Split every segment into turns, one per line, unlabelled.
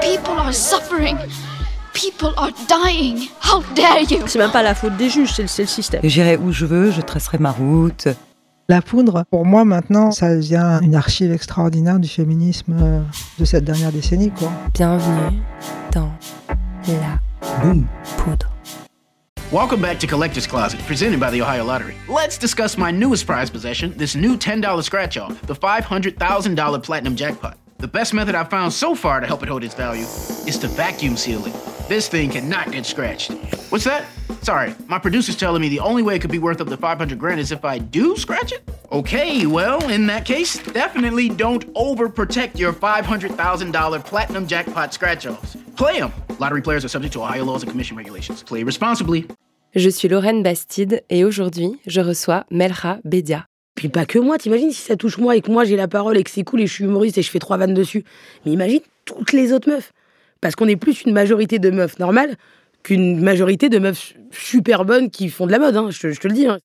People are suffering. People are dying. How dare you?
C'est même pas la faute des juges, c'est le, c'est le système.
J'irai où je veux, je tracerai ma route.
La poudre, pour moi maintenant, ça devient une archive extraordinaire du féminisme euh, de cette dernière décennie. Quoi.
Bienvenue dans la
Boum.
poudre.
Welcome back to Collector's Closet, presented by the Ohio Lottery. Let's discuss my newest prize possession, this new $10 scratch off, the $500,000 Platinum Jackpot. The best method I've found so far to help it hold its value is to vacuum seal it. This thing cannot get scratched. What's that? Sorry, my producer's telling me the only way it could be worth up to 500 grand is if I do scratch it? Okay, well, in that case, definitely don't overprotect your $500,000 Platinum Jackpot scratch offs. Play them. Lottery players are subject to Ohio laws and commission regulations. Play responsibly.
Je suis Lorraine Bastide et aujourd'hui, je reçois Melra Bedia.
Puis pas que moi, t'imagines si ça touche moi et que moi j'ai la parole et que c'est cool et je suis humoriste et je fais trois vannes dessus. Mais imagine toutes les autres meufs. Parce qu'on est plus une majorité de meufs normales qu'une majorité de meufs super bonnes qui font de la mode, hein, je, te- le dis. hein.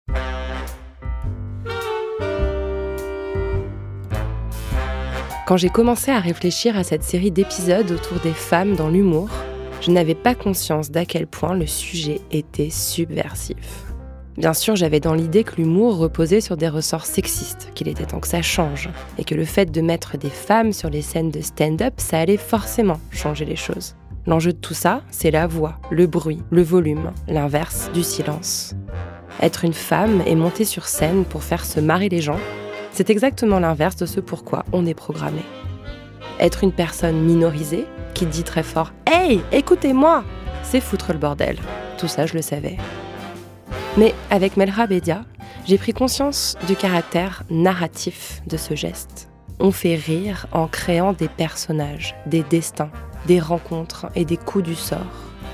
Quand j'ai commencé à réfléchir à cette série d'épisodes autour des femmes dans l'humour, je n'avais pas conscience d'à quel point le sujet était subversif. Bien sûr, j'avais dans l'idée que l'humour reposait sur des ressorts sexistes, qu'il était temps que ça change, et que le fait de mettre des femmes sur les scènes de stand-up, ça allait forcément changer les choses. L'enjeu de tout ça, c'est la voix, le bruit, le volume, l'inverse du silence. Être une femme et monter sur scène pour faire se marrer les gens, c'est exactement l'inverse de ce pourquoi on est programmé. Être une personne minorisée qui dit très fort Hey, écoutez-moi C'est foutre le bordel. Tout ça, je le savais. Mais avec Melra Bedia, j'ai pris conscience du caractère narratif de ce geste. On fait rire en créant des personnages, des destins, des rencontres et des coups du sort.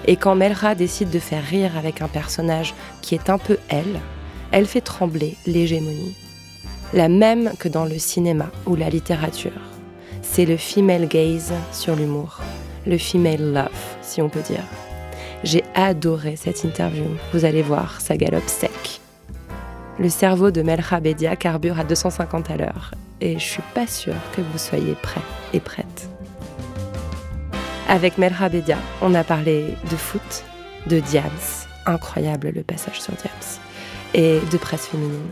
Et quand Melra décide de faire rire avec un personnage qui est un peu elle, elle fait trembler l'hégémonie. La même que dans le cinéma ou la littérature. C'est le female gaze sur l'humour, le female love, si on peut dire. J'ai adoré cette interview. Vous allez voir, ça galope sec. Le cerveau de Melra Bedia carbure à 250 à l'heure et je suis pas sûre que vous soyez prêts et prêtes. Avec Melra Bedia, on a parlé de foot, de Diams, incroyable le passage sur Diams, et de presse féminine.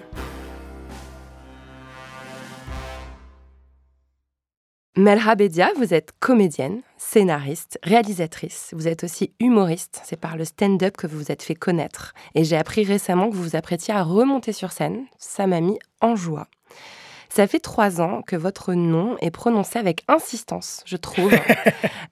Melra Bedia, vous êtes comédienne, scénariste, réalisatrice. Vous êtes aussi humoriste. C'est par le stand-up que vous vous êtes fait connaître. Et j'ai appris récemment que vous vous apprêtiez à remonter sur scène. Ça m'a mis en joie. Ça fait trois ans que votre nom est prononcé avec insistance, je trouve.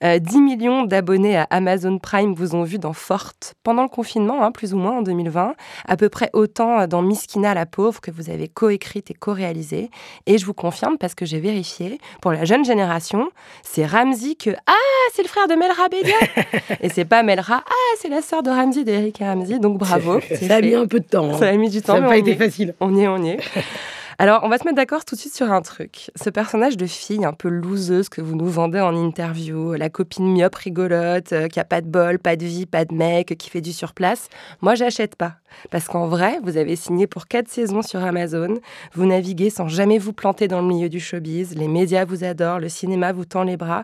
Euh, 10 millions d'abonnés à Amazon Prime vous ont vu dans Forte pendant le confinement, hein, plus ou moins en 2020. À peu près autant dans Miskina la pauvre que vous avez coécrite et co-réalisé. Et je vous confirme parce que j'ai vérifié, pour la jeune génération, c'est Ramsey que ah c'est le frère de Melra Bedia et c'est pas Melra ah c'est la sœur de Ramsey d'Eric et Ramsey donc bravo.
Ça a
fait.
mis un peu de temps. hein.
Ça a mis du temps.
Ça n'a pas été facile.
On y est, on y est. Alors, on va se mettre d'accord tout de suite sur un truc. Ce personnage de fille un peu loseuse que vous nous vendez en interview, la copine myope rigolote, euh, qui a pas de bol, pas de vie, pas de mec, qui fait du surplace, moi, j'achète pas. Parce qu'en vrai, vous avez signé pour quatre saisons sur Amazon, vous naviguez sans jamais vous planter dans le milieu du showbiz, les médias vous adorent, le cinéma vous tend les bras.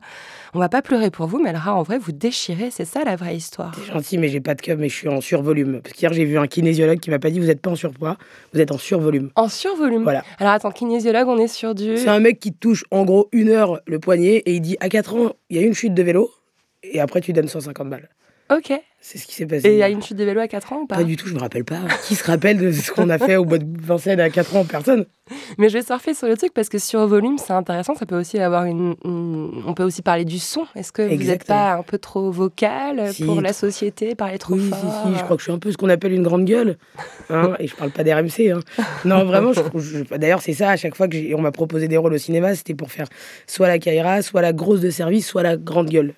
On va pas pleurer pour vous, mais Melra, en vrai, vous déchirez, c'est ça la vraie histoire.
T'es gentil, mais j'ai pas de cum, mais je suis en survolume. Parce qu'hier, j'ai vu un kinésiologue qui m'a pas dit vous êtes pas en surpoids, vous êtes en survolume.
En survolume.
Voilà.
Alors attends, kinésiologue, on est sur du...
C'est un mec qui touche en gros une heure le poignet et il dit à 4 ans, il y a une chute de vélo et après tu donnes 150 balles.
Ok.
C'est ce qui s'est passé.
Et il y a une chute de vélo à 4 ans ou pas
Pas du tout, je me rappelle pas. Qui se rappelle de ce qu'on a fait au bois de Vincennes à 4 ans Personne.
Mais je vais surfer sur le truc parce que sur volume, c'est intéressant. Ça peut aussi avoir une, une- On peut aussi parler du son. Est-ce que vous n'êtes pas un peu trop vocal
Si,
pour la société, parler trop
Oui,
fort
si, je crois que je suis un peu ce qu'on appelle une grande gueule. hein, et je parle pas d'RMC. Hein. Non, vraiment, je, je- d'ailleurs, c'est ça, à chaque fois que j'ai- on m'a proposé des rôles au cinéma, c'était pour faire soit la Kaira, soit la grosse de service, soit la grande gueule.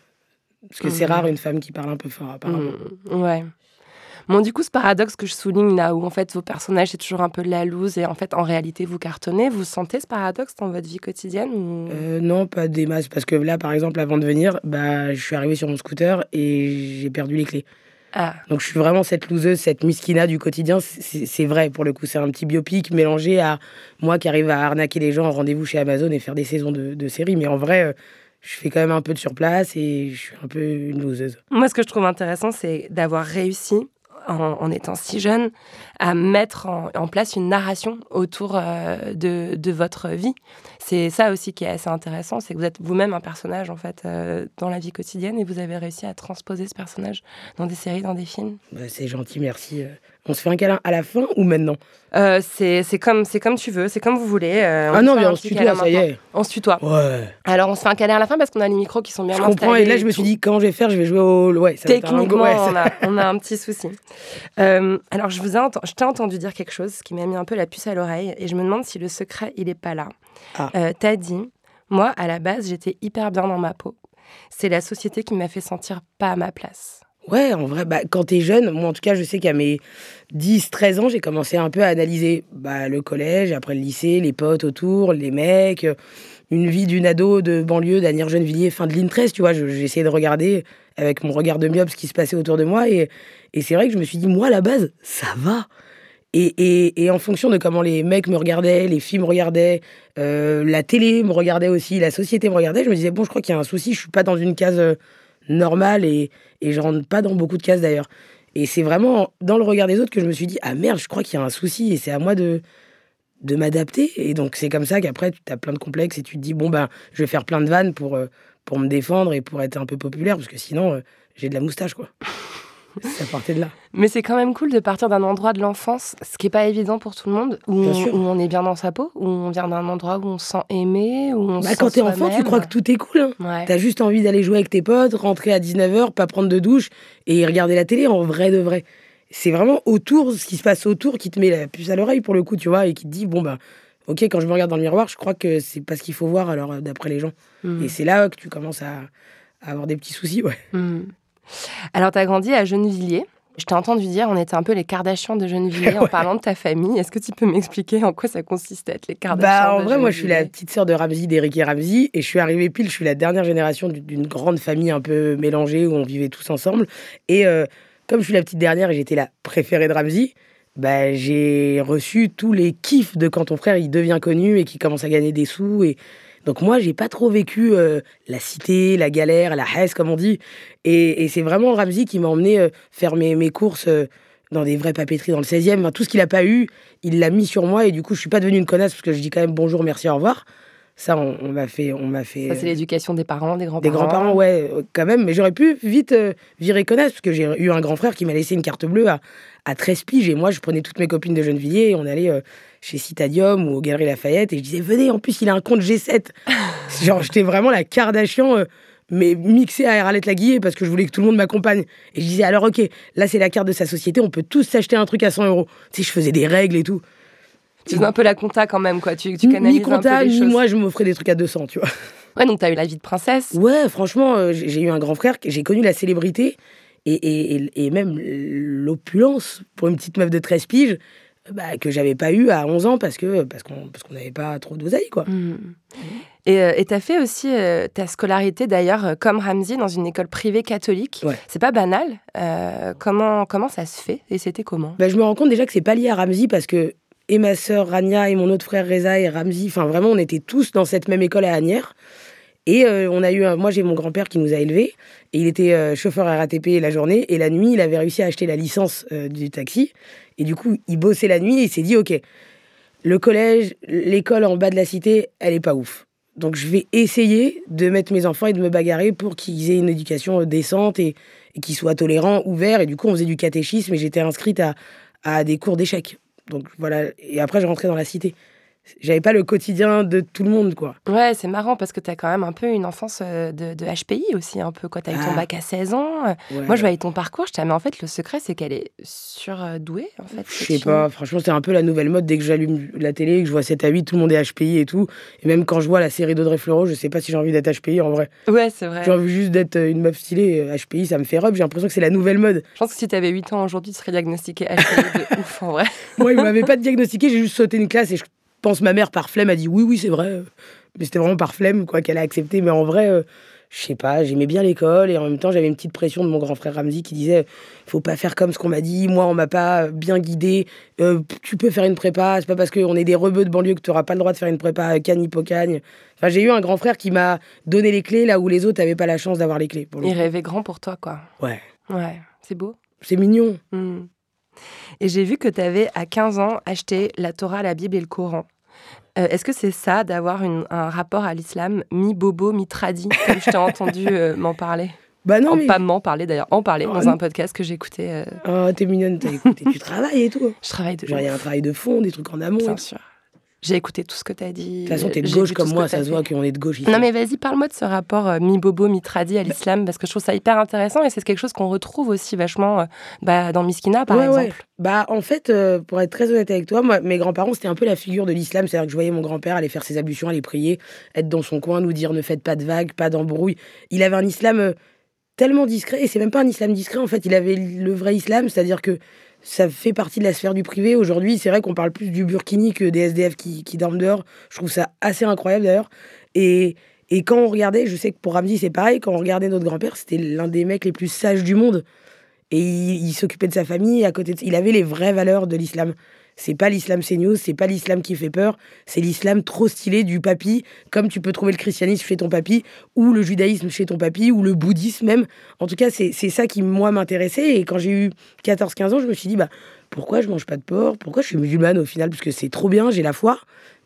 Parce que c'est
Mhm.
rare une femme qui parle un peu fort, apparemment.
Mm, ouais. Bon, du coup, ce paradoxe que je souligne là, où en fait vos personnages c'est toujours un peu de la loose et en fait en réalité vous cartonnez, vous sentez ce paradoxe dans votre vie quotidienne ou...
Euh, non, pas des masses. Parce que là, par exemple, avant de venir, bah, je suis arrivé sur mon scooter et j'ai perdu les clés.
Ah.
Donc je suis vraiment cette loseuse, cette miskina du quotidien. C'est c'est vrai pour le coup. C'est un petit biopic mélangé à moi qui arrive à arnaquer les gens en rendez-vous chez Amazon et faire des saisons de, de séries. Mais en vrai, euh, je fais quand même un peu de surplace et je suis un peu une loseuse.
Moi, ce que je trouve intéressant, c'est d'avoir réussi, en, en étant si jeune, à mettre en, en place une narration autour euh, de, de votre vie. C'est ça aussi qui est assez intéressant, c'est que vous êtes vous-même un personnage, en fait, euh, dans la vie quotidienne, et vous avez réussi à transposer ce personnage dans des séries, dans des films.
Bah, c'est gentil, merci. On se fait un câlin à la fin ou maintenant
Euh, c'est c'est comme, c'est comme tu veux, c'est comme vous voulez. euh,
Ah non, mais on se tutoie, ça y est.
On se tutoie.
Ouais.
Alors, on se fait un câlin à la fin parce qu'on a les micros qui sont bien
Je comprends. Et là, je me suis dit, comment je vais faire Je vais jouer au. Ouais, ça
Techniquement, on, a, on a un petit souci. Euh, alors, je vous ai je t'ai entendu dire quelque chose qui m'a mis un peu la puce à l'oreille et je me demande si le secret, il est pas là.
Ah.
T'as dit, moi, à la base, j'étais hyper bien dans ma peau. C'est la société qui m'a fait sentir pas à ma place.
Ouais, en vrai, bah, quand t'es jeune, moi en tout cas, je sais qu'à mes 10, 13 ans, j'ai commencé un peu à analyser bah, le collège, après le lycée, les potes autour, les mecs, euh, une vie d'une ado de banlieue, d'Anière Gennevilliers, fin de ligne 13, tu vois. J'ai essayé de regarder avec mon regard de myope ce qui se passait autour de moi. Et, et c'est vrai que je me suis dit, moi, à la base, ça va. Et, et, en fonction de comment les mecs me regardaient, les filles me regardaient, euh, la télé me regardait aussi, la société me regardait, je me disais, bon, je crois qu'il y a un souci, je suis pas dans une case normale et, et je rentre pas dans beaucoup de cases d'ailleurs. Et c'est vraiment dans le regard des autres que je me suis dit, ah merde, je crois qu'il y a un souci et c'est à moi de, de m'adapter. Et donc c'est comme ça qu'après, tu as plein de complexes et tu te dis, bon, ben, je vais faire plein de vannes pour, euh, pour me défendre et pour être un peu populaire parce que sinon, euh, j'ai de la moustache, quoi. ça partait de là.
Mais c'est quand même cool de partir d'un endroit de l'enfance, ce qui est pas évident pour tout le monde, où, on,
sûr.
où on est bien dans sa peau, où on vient d'un endroit où on se sent aimé, où on
Bah,
se
quand t'es enfant, tu crois que tout est cool. Hein.
Ouais.
T'as juste envie d'aller jouer avec tes potes, rentrer à 19h, pas prendre de douche et regarder la télé en vrai de vrai. C'est vraiment autour, ce qui se passe autour qui te met la puce à l'oreille pour le coup, tu vois, et qui te dit, bon, bah, ok, quand je me regarde dans le miroir, je crois que c'est pas ce qu'il faut voir, alors, euh, d'après les gens.
Mm.
Et c'est là que tu commences à, à avoir des petits soucis, ouais.
Hmm. Alors, tu as grandi à Gennevilliers. Je t'ai entendu dire on était un peu les Kardashians de Gennevilliers en parlant de ta famille. Est-ce que tu peux m'expliquer en quoi ça consiste être les Kardashians
Bah, en
de
vrai, moi, je suis la petite sœur de Ramsey, d'Eric et Ramsey, et je suis arrivée pile, je suis la dernière génération du- d'une grande famille un peu mélangée où on vivait tous ensemble. Et euh, comme je suis la petite dernière et j'étais la préférée de Ramsey, bah, j'ai reçu tous les kiffs de quand ton frère il devient connu et qu'il commence à gagner des sous. Et donc moi, j'ai pas trop vécu euh, la cité, la galère, la hesse, comme on dit. Et, et c'est vraiment Ramsey qui m'a emmené euh, faire mes, mes courses euh, dans des vraies papeteries dans le 16e. Enfin, tout ce qu'il a pas eu, il l'a mis sur moi. Et du coup, je suis pas devenue une connasse parce que je dis quand même bonjour, merci, au revoir. Ça, on, on m'a fait, on m'a fait.
Ça, c'est l'éducation des parents, des
des
grands-parents.
grands-parents, ouais, quand même. Mais j'aurais pu vite virer connasse, parce que j'ai eu un grand frère qui m'a laissé une carte bleue à, à 13 piges. Et moi, je prenais toutes mes copines de Gennevilliers et on allait chez Citadium ou aux Galeries Lafayette. Et je disais, venez, en plus, il a un compte G7. Genre, j'étais vraiment la Kardashian, euh, mais mixée à Arlette Laguillet, parce que je voulais que tout le monde m'accompagne. Et je disais, alors, ok, là, c'est la carte de sa société, on peut tous s'acheter un truc à 100 euros. Tu sais, je faisais des règles et tout.
Tu faisais un peu la compta quand même, quoi. Tu, tu canalises
Mi
un peu
compta,
les
mi
choses.
moi, je m'offrais des trucs à 200, tu vois.
Ouais, donc tu as eu la vie de princesse.
Ouais, franchement, euh, j'ai eu un grand frère, j'ai connu la célébrité et, et, et- et même l'opulence pour une petite meuf de 13 piges bah, que j'avais pas eu à 11 ans parce que parce qu'on parce qu'on n'avait pas trop d'oseille, quoi.
Hmm. Et euh, tu as fait aussi euh, ta scolarité, d'ailleurs, euh, comme Ramsey, dans une école privée catholique.
Ouais.
C'est pas banal. Euh, comment, comment ça se fait Et c'était comment?
Bah, je me rends compte déjà que c'est pas lié à Ramsey parce que et ma sœur Rania et mon autre frère Reza et Ramsey, enfin vraiment, on était tous dans cette même école à Agnières. Et euh, on a eu, un- moi j'ai mon grand-père qui nous a élevés et il était euh, chauffeur RATP la journée et la nuit il avait réussi à acheter la licence euh, du taxi et du coup il bossait la nuit et il s'est dit ok le collège, l'école en bas de la cité, elle est pas ouf. Donc je vais essayer de mettre mes enfants et de me bagarrer pour qu'ils aient une éducation euh, décente et, qu'ils soient tolérants, ouverts. Et du coup, on faisait du catéchisme et j'étais inscrite à, à des cours d'échecs. Donc voilà. Et après, je rentrais dans la cité. J'avais pas le quotidien de tout le monde, quoi.
Ouais, c'est marrant parce que tu as quand même un peu une enfance euh, de, de HPI aussi, un peu. Quand tu as eu ton
Ah.
bac à 16 ans. euh,
Ouais.
Moi, je voyais ton parcours, je disais, mais en fait, le secret, c'est qu'elle est surdouée, en fait.
Je sais pas, franchement, c'est un peu la nouvelle mode. Dès que j'allume la télé, que je vois 7 à 8, tout le monde est HPI et tout. Et même quand je vois la série d'Audrey Fleurot, je sais pas si j'ai envie d'être HPI en vrai.
Ouais, c'est vrai.
J'ai envie juste d'être euh, une meuf stylée. euh, HPI, ça me fait rub. J'ai l'impression que c'est la nouvelle mode.
Je pense que si tu avais 8 ans aujourd'hui, tu serais diagnostiqué HPI de ouf, en vrai.
Moi, ils m'avaient pas diagnostiqué, j'ai juste sauté une classe et je pense ma mère par flemme a dit oui, oui, c'est vrai. Mais c'était vraiment par flemme, quoi, qu'elle a accepté. Mais en vrai, euh, je sais pas, j'aimais bien l'école et en même temps, j'avais une petite pression de mon grand frère Ramzi qui disait faut pas faire comme ce qu'on m'a dit, moi, on m'a pas bien guidé, euh, tu peux faire une prépa, c'est pas parce qu'on est des rebeux de banlieue que tu pas le droit de faire une prépa cagne hipocagne. Enfin, j'ai eu un grand frère qui m'a donné les clés là où les autres n'avaient pas la chance d'avoir les clés. pour
Il rêvait grand pour toi, quoi.
Ouais,
Ouais, c'est beau.
c'est mignon.
Hmm. Et j'ai vu que tu avais, à 15 ans, acheté la Torah, la Bible et le Coran. Euh, Est-ce que c'est ça, d'avoir un rapport à l'islam, mi-bobo, mi-tradi, comme je t'ai entendu euh, m'en parler?
Bah non,
En-
mais.
Pas m'en parler d'ailleurs, en parler
Oh,
dans
non.
un podcast que j'écoutais. euh,
Oh, t'es mignonne, t'as écouté, tu travailles et tout.
je travaille de
Genre, il y a un travail de fond, des trucs en amont.
Bien sûr. J'ai écouté tout ce que tu as dit.
toute façon, t'es de gauche comme moi, ça se voit qu'on est de gauche ici.
Non mais vas-y, parle-moi de ce rapport euh, mi-bobo, mi-tradi à l'islam, parce que je trouve ça hyper intéressant et c'est quelque chose qu'on retrouve aussi vachement euh, bah, dans Miskina, par
Ouais, ouais.
exemple.
Bah, en fait, euh, pour être très honnête avec toi, moi, mes grands-parents, c'était un peu la figure de l'islam. C'est-à-dire que je voyais mon grand-père aller faire ses ablutions, aller prier, être dans son coin, nous dire ne faites pas de vagues, pas d'embrouille. Il avait un islam euh, tellement discret, et c'est même pas un islam discret, en fait, il avait le vrai islam, c'est-à-dire que ça fait partie de la sphère du privé. Aujourd'hui, c'est vrai qu'on parle plus du burkini que des SDF qui, qui dorment dehors. Je trouve ça assez incroyable d'ailleurs. Et, et quand on regardait, je sais que pour Ramzi, c'est pareil, quand on regardait notre grand-père, c'était l'un des mecs les plus sages du monde. Et il, il s'occupait de sa famille, à côté de... il avait les vraies valeurs de l'islam. C'est pas l'islam CNews, c'est pas l'islam qui fait peur, c'est l'islam trop stylé du papy, comme tu peux trouver le christianisme chez ton papy, ou le judaïsme chez ton papy, ou le bouddhisme même. En tout cas, c'est ça qui, moi, m'intéressait. Et quand j'ai eu 14-15 ans, je me suis dit, bah, pourquoi je mange pas de porc? Pourquoi je suis musulmane au final? Parce que c'est trop bien, j'ai la foi,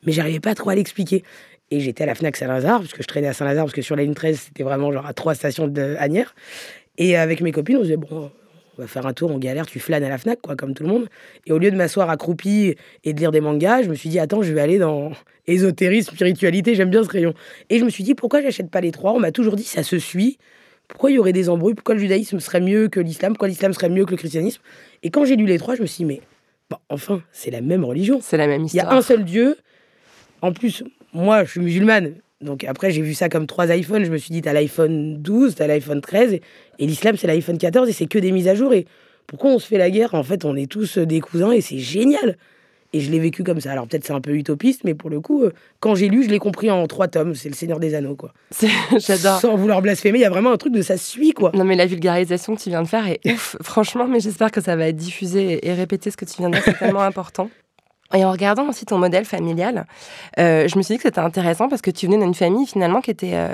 mais j'arrivais pas trop à l'expliquer. Et j'étais à la Fnac Saint-Lazare, parce que je traînais à Saint-Lazare, parce que sur la ligne 13, c'était vraiment genre à trois stations de Agnières. Et avec mes copines, on se disait, bon, on va faire un tour, on galère, tu flânes à la Fnac, quoi, comme tout le monde. Et au lieu de m'asseoir accroupi et de lire des mangas, je me suis dit, attends, je vais aller dans ésotérisme, spiritualité, j'aime bien ce rayon. Et je me suis dit, pourquoi j'achète pas les trois? On m'a toujours dit, ça se suit. Pourquoi il y aurait des embrouilles? Pourquoi le judaïsme serait mieux que l'islam? Pourquoi l'islam serait mieux que le christianisme? Et quand j'ai lu les trois, je me suis dit, mais bon, enfin, c'est la même religion.
C'est la même
Il y
histoire.
a un seul Dieu. En plus, moi, je suis musulmane. Donc après, j'ai vu ça comme trois iPhones. Je me suis dit, t'as l'iPhone 12, t'as l'iPhone 13. Et, et l'islam, c'est l'iPhone 14. Et c'est que des mises à jour. Et pourquoi on se fait la guerre? En fait, on est tous euh, des cousins et c'est génial. Et je l'ai vécu comme ça. Alors peut-être c'est un peu utopiste, mais pour le coup, euh, quand j'ai lu, je l'ai compris en trois tomes. C'est le Seigneur des Anneaux, quoi.
J'adore.
Sans vouloir blasphémer, il y a vraiment un truc de ça suit, quoi.
Non mais la vulgarisation que tu viens de faire est ouf, franchement, mais j'espère que ça va être diffusé et répéter ce que tu viens de dire, c'est tellement important. Et en regardant aussi ton modèle familial, euh, je me suis dit que c'était intéressant parce que tu venais d'une famille finalement qui était euh,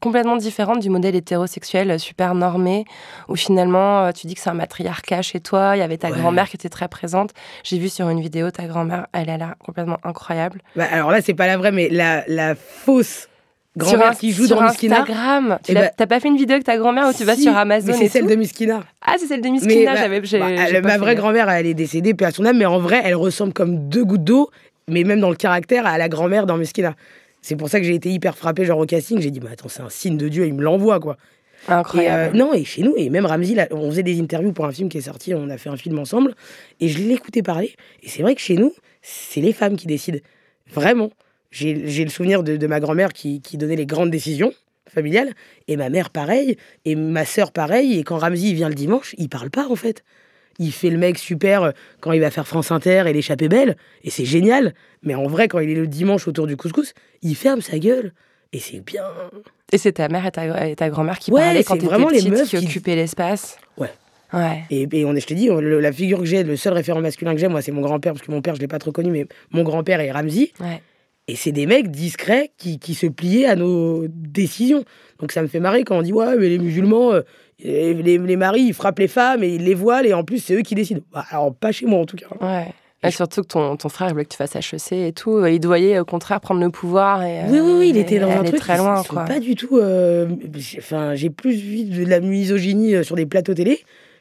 complètement différente du modèle hétérosexuel euh, super normé, où finalement euh, tu dis que c'est un matriarcat chez toi, il y avait ta
Ouais.
grand-mère qui était très présente. J'ai vu sur une vidéo ta grand-mère, elle a l'air complètement incroyable.
Bah, alors là, c'est pas la vraie, mais la, la fausse grand-mère qui joue
sur
dans Miskina.
Instagram, tu
Eh
l'as-
ben,
t'as pas fait une vidéo avec ta grand-mère où tu vas sur Amazon
mais c'est celle
tout
de Miskina.
Ah, c'est celle de Miss
Mais,
Kina,
bah,
j'avais.
bah, ma vraie grand-mère, elle est décédée, paix à son âme, mais en vrai, elle ressemble comme deux gouttes d'eau, mais même dans le caractère, à la grand-mère dans Miskina. C'est pour ça que j'ai été hyper frappé, genre au casting. J'ai dit, mais attends, c'est un signe de Dieu, il me l'envoie, quoi. Et,
Incroyable.
euh, non, et chez nous, et même Ramzi, là, on faisait des interviews pour un film qui est sorti, on a fait un film ensemble, et je l'écoutais parler. Et c'est vrai que chez nous, c'est les femmes qui décident. Vraiment. J'ai le souvenir de, de ma grand-mère qui, qui donnait les grandes décisions familiales, et ma mère pareil, et ma sœur pareil, et quand il vient le dimanche, il parle pas en fait. Il fait le mec super euh, quand il va faire France Inter et l'échappée belle, et c'est génial. Mais en vrai, quand il est le dimanche autour du couscous, il ferme sa gueule. Et c'est bien.
Et c'est ta mère et ta, et ta grand-mère qui
Ouais,
parlaient quand
vraiment les
petite,
meufs
qui
qui-
occupaient l'espace.
Ouais.
Ouais.
Et, et on est, je te dis, le- la figure que j'ai, le seul référent masculin que j'ai, moi, c'est mon grand-père, parce que mon père, je l'ai pas trop connu, mais mon grand-père est Ramzi.
Ouais.
Et c'est des mecs discrets qui, qui se pliaient à nos décisions. Donc ça me fait marrer quand on dit, ouais, mais les musulmans, euh, les, les- les maris, ils frappent les femmes et ils les voilent, et en plus, c'est eux qui décident. Bah, alors, pas chez moi, en tout cas.
Ouais. Et surtout que ton, ton frère voulait que tu fasses HEC et tout. Il voyait au contraire prendre le pouvoir. Et,
Oui, oui, oui, il
et
était dans un truc.
très loin. quoi.
pas du tout. euh, j'ai- plus vu de la misogynie euh, sur des plateaux télé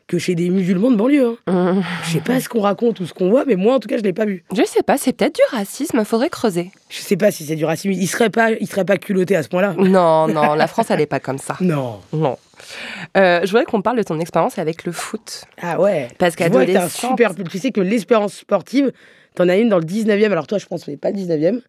que chez des musulmans de banlieue. Hein. Je sais pas ce qu'on raconte ou ce qu'on voit, mais moi, en tout cas, je l'ai pas vu.
Je sais pas, c'est peut-être du racisme, faudrait creuser.
Je sais pas si c'est du racisme. Il serait pas, il serait pas culotté à ce point-là.
Non, non, la France, elle est pas comme ça.
Non.
Non. Euh, je voudrais qu'on parle de ton expérience avec le foot.
Ah ouais.
Parce qu'adolescente-
super. Tu sais que l'espérance sportive, t'en as une dans le 19e. Alors toi, je pense que c'est pas le 19e.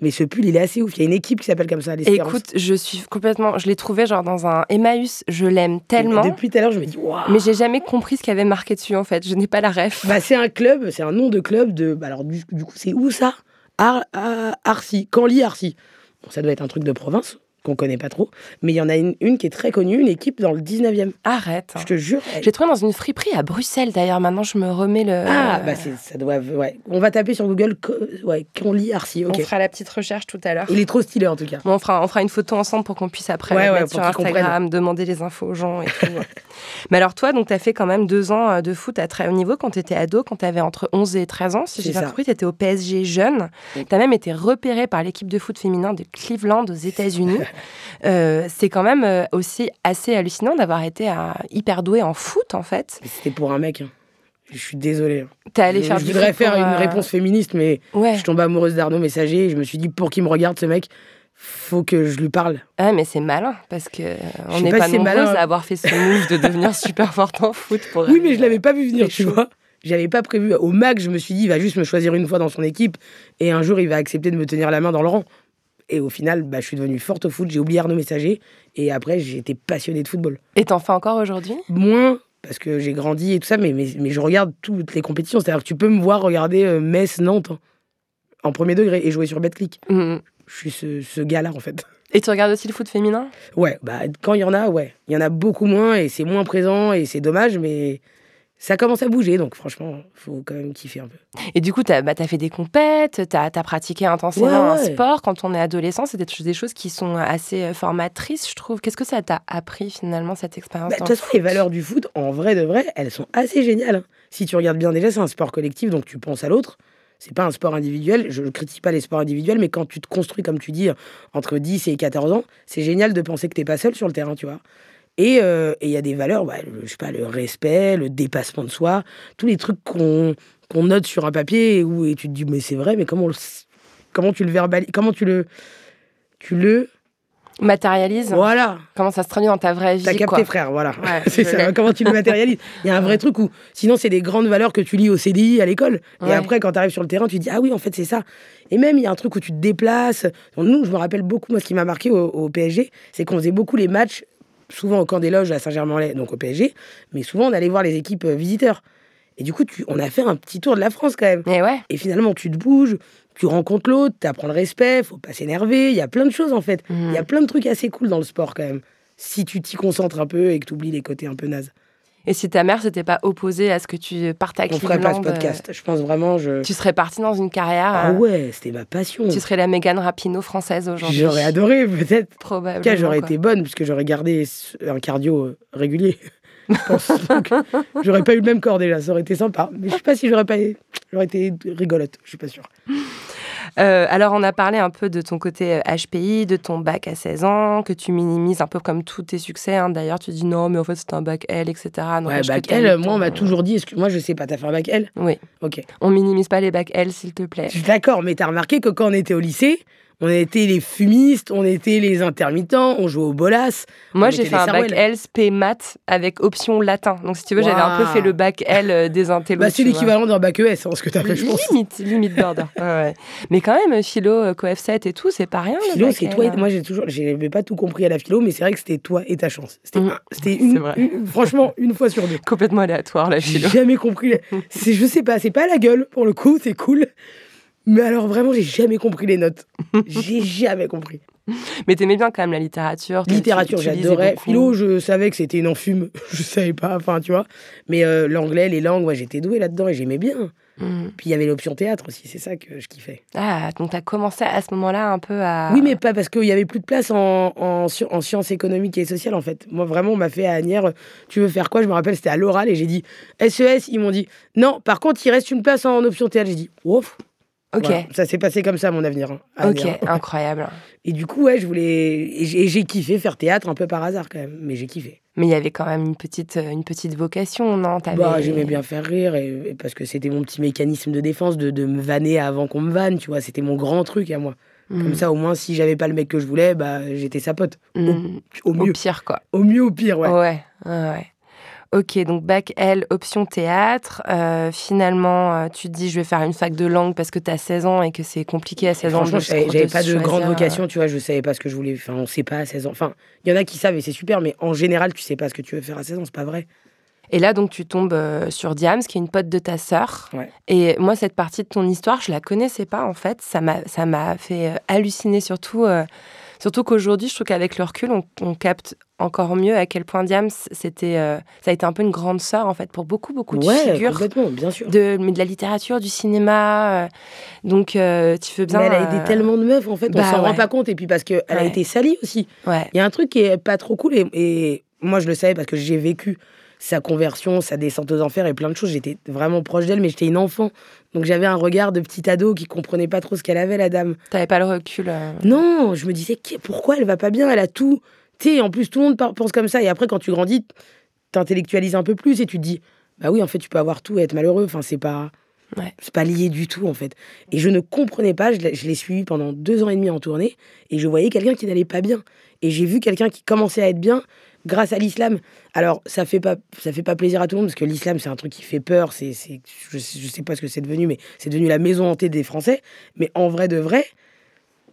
Mais ce pull, il est assez ouf. Il y a une équipe qui s'appelle comme ça, l'espérance.
Écoute, je suis complètement. Je l'ai trouvé genre dans un Emmaüs, je l'aime tellement.
Depuis tout à l'heure, je me dis, waouh.
Mais j'ai jamais compris ce qu'il y avait marqué dessus en fait. Je n'ai pas la ref.
Bah, c'est un club, c'est un nom de club de. bah, alors, du, du coup, c'est où ça? Ar, Ar- Arcy, Canly Arcy. Bon, ça doit être un truc de province qu'on connaît pas trop. Mais il y en a une, une qui est très connue, une équipe dans le 19e.
Arrête.
Je te jure. elle-
J'ai trouvé dans une friperie à Bruxelles d'ailleurs. Maintenant, je me remets le.
Ah, bah, ça doit. Ouais. On va taper sur Google. Ouais, Canly Arcy, ok.
On fera la petite recherche tout à l'heure.
Il est trop stylé en tout cas.
Bon, on, fera, on fera une photo ensemble pour qu'on puisse après
Ouais,
mettre sur Instagram, demander les infos aux gens et tout. Mais alors toi, donc tu as fait quand même deux ans euh, de foot à très haut niveau quand tu étais ado, quand tu avais entre 11 et 13 ans. Si j'ai bien compris, tu étais au PSG jeune. Tu as même été repéré par l'équipe de foot féminin de Cleveland aux États-Unis. Euh, C'est quand même euh, aussi assez hallucinant d'avoir été euh, hyper doué en foot en fait.
Mais C'était pour un mec. hein. Je suis désolé.
T'es allé
je,
faire
je
du
voudrais faire une
euh,
réponse féministe, mais
Ouais.
je suis tombée amoureuse d'Arnaud Messager et je me suis dit, pour qu'il me regarde, ce mec, faut que je lui parle.
Ah, mais c'est malin parce que euh, on n'est
pas
pas,
si c'est
nombreuses
malin.
à avoir fait ce move de devenir super forte en foot. Pour
Oui, mais je l'avais pas vu venir, tu vois. J'avais pas prévu. Au max, je me suis dit, il va juste me choisir une fois dans son équipe et un jour, il va accepter de me tenir la main dans le rang. Et au final, bah, je suis devenue forte au foot, j'ai oublié Arnaud Messager et après, j'ai été passionné de football.
Et t'en fais encore aujourd'hui?
Moins parce que j'ai grandi et tout ça, mais, mais, mais je regarde toutes les compétitions. C'est-à-dire que tu peux me voir regarder euh, Metz-Nantes hein, en premier degré et jouer sur BetClick.
Mhm.
Je suis ce, ce gars-là, en fait.
Et tu regardes aussi le foot féminin?
Ouais, bah quand il y en a, ouais. Il y en a beaucoup moins et c'est moins présent et c'est dommage, mais ça commence à bouger, donc franchement, faut quand même kiffer un peu.
Et du coup, tu as, fait des compètes, tu as, pratiqué intensément
Ouais,
un
ouais.
sport. Quand on est adolescent, c'est des, des choses qui sont assez euh, formatrices, je trouve. Qu'est-ce que ça t'a appris finalement, cette expérience
Bah, De toute façon, les valeurs du foot, en vrai de vrai, elles sont assez géniales. hein. Si tu regardes bien, déjà, c'est un sport collectif, donc tu penses à l'autre. C'est pas un sport individuel. Je ne critique pas les sports individuels, mais quand tu te construis, comme tu dis, entre 10 et 14 ans, c'est génial de penser que t'es pas seul sur le terrain, tu vois. Et euh, et il y a des valeurs, bah, le, je sais pas, le respect, le dépassement de soi, tous les trucs qu'on qu'on note sur un papier et où et tu te dis, mais c'est vrai, mais comment, on le s- comment tu le verbalises, comment tu le. Tu le.
Matérialise
Voilà.
Comment ça se traduit dans ta vraie vie
T'as capté,
quoi.
frère, voilà.
Ouais,
c'est ça, comment tu le matérialises. Il y a un vrai truc où, sinon, c'est des grandes valeurs que tu lis au CDI à l'école. Et après, quand tu arrives sur le terrain, tu te dis, ah oui, en fait, c'est ça. Et même, il y a un truc où tu te déplaces. Nous, je me rappelle beaucoup, moi, ce qui m'a marqué au, au PSG, c'est qu'on faisait beaucoup les matchs, souvent au camp des loges à Saint-Germain-en-Laye, donc au PSG, mais souvent, on allait voir les équipes euh, visiteurs. Et du coup, tu, on a fait un petit tour de la France quand même.
Et ouais.
Et finalement, tu te bouges, tu rencontres l'autre, tu apprends le respect, faut pas s'énerver. Il y a plein de choses en fait. Il
Mhm.
y a plein de trucs assez cool dans le sport quand même. Si tu t'y concentres un peu et que tu oublies les côtés un peu nazes.
Et si ta mère s'était pas opposée à ce que tu partes à
On ferait pas ce
Cleveland, euh,
podcast. Je pense vraiment, je.
Tu serais partie dans une carrière.
Ah
euh,
ouais, c'était ma passion.
Tu serais la Mégane Rapinoe française aujourd'hui.
J'aurais adoré peut-être.
Probablement.
En tout cas, j'aurais été bonne puisque j'aurais gardé un cardio euh, régulier. J'aurais pas eu le même corps déjà, ça aurait été sympa. Mais je sais pas si j'aurais pas. J'aurais été rigolote, je suis pas sûre.
Euh, alors, on a parlé un peu de ton côté euh, HPI, de ton bac à 16 ans, que tu minimises un peu comme tous tes succès. hein. D'ailleurs, tu dis non, mais en fait, c'était un bac L, etc.
Ouais,
N'empêche que
bac L, moi,
ton-
on m'a toujours dit. Moi, je sais pas, t'as fait un bac L?
Oui.
Ok.
On minimise pas les bacs L, s'il te plaît.
Je suis d'accord, mais t'as remarqué que quand on était au lycée, on était les fumistes, on était les intermittents, on jouait au bolas.
Moi, j'ai fait un bac. L spé maths avec option latin. Donc, si tu veux, j'avais un peu fait le bac L euh, des intellos.
Bah, c'est
tu
l'équivalent d'un bac ES, hein, ce que t'as fait, je pense.
Limite, limite border. Ouais. Mais quand même, philo, euh, coef 7 et tout, c'est pas rien.
Philo, c'est toi. et-
hein.
Moi, j'ai toujours, j'avais pas tout compris à la philo, mais c'est vrai que c'était toi et ta chance. C'était, c'était une, une- franchement, une fois sur deux.
Complètement aléatoire, la
J'ai
philo.
jamais compris. Je sais pas, c'est pas la gueule pour le coup, c'est cool. Mais alors vraiment, j'ai jamais compris les notes. j'ai jamais compris.
Mais t'aimais bien quand même la littérature. tu-
Littérature, j'adorais. Philo, je savais que c'était une enfume. je savais pas, enfin, tu vois. Mais euh, l'anglais, les langues, ouais, j'étais doué là-dedans et j'aimais bien.
Mhm.
Puis il y avait l'option théâtre aussi, c'est ça que je kiffais.
Ah, donc t'as commencé à ce moment-là un peu à.
Oui, mais pas parce qu'il y avait plus de place en, en, sci- en sciences économiques et sociales, en fait. Moi, vraiment, on m'a fait à Agnières, euh, tu veux faire quoi? Je me rappelle, c'était à l'oral et j'ai dit SES. Ils m'ont dit non, par contre, il reste une place en option théâtre. J'ai dit ouf.
Ok.
Voilà. Ça s'est passé comme ça, mon avenir. hein,
Ok, incroyable.
Et du coup, ouais, je voulais. Et j'ai kiffé faire théâtre un peu par hasard quand même, mais j'ai kiffé.
Mais il y avait quand même une petite, euh, une petite vocation, non?
Bah, j'aimais bien faire rire et, et parce que c'était mon petit mécanisme de défense de, de me vanner avant qu'on me vanne, tu vois. C'était mon grand truc à moi.
Mm.
Comme ça, au moins, si j'avais pas le mec que je voulais, bah, j'étais sa pote. Au-
Mm.
Au, mieux.
Au pire, quoi.
Au mieux, au pire, ouais.
Ouais, ouais, ouais. Ok, donc bac L, option théâtre. Euh, finalement, euh, tu te dis, je vais faire une fac de langue parce que tu as 16 ans et que c'est compliqué à 16 ans.
Franchement, j'avais pas de grande
euh,
vocation, tu vois, je savais pas ce que je voulais. Enfin, on sait pas à 16 ans. Enfin, il y en a qui savent et c'est super, mais en général, tu sais pas ce que tu veux faire à 16 ans, c'est pas vrai.
Et là, donc, tu tombes sur Diams, qui est une pote de ta sœur.
Ouais.
Et moi, cette partie de ton histoire, je la connaissais pas, en fait. Ça m'a, ça m'a fait halluciner, surtout, euh, surtout qu'aujourd'hui, je trouve qu'avec le recul, on, on capte encore mieux à quel point Diams, c'était, euh, ça a été un peu une grande sœur, en fait, pour beaucoup, beaucoup de
Ouais,
figures.
complètement, bien sûr.
De, mais de la littérature, du cinéma. euh, donc, euh, tu fais bien.
Mais elle a aidé tellement de meufs, en fait, on
bah
s'en
ouais.
rend pas compte. Et puis parce qu'elle a été salie aussi.
Ouais.
Il y a un truc qui est pas trop cool, et, et moi je le savais parce que j'ai vécu sa conversion, sa descente aux enfers et plein de choses. J'étais vraiment proche d'elle, mais j'étais une enfant. Donc j'avais un regard de petit ado qui comprenait pas trop ce qu'elle avait, la dame.
T'avais pas le recul. euh,
Non, je me disais, pourquoi elle va pas bien? Elle a tout. Tu sais, en plus, tout le monde pense comme ça. Et après, quand tu grandis, t'intellectualises un peu plus et tu te dis, bah oui, en fait, tu peux avoir tout et être malheureux. Enfin, c'est pas.
Ouais.
C'est pas lié du tout, en fait. Et je ne comprenais pas, je l'ai je l'ai suivi pendant deux ans et demi en tournée, et je voyais quelqu'un qui n'allait pas bien. Et j'ai vu quelqu'un qui commençait à être bien grâce à l'islam. Alors, ça fait pas, ça fait pas plaisir à tout le monde, parce que l'islam, c'est un truc qui fait peur, c'est, je, je sais pas ce que c'est devenu, mais c'est devenu la maison hantée des Français. Mais en vrai de vrai,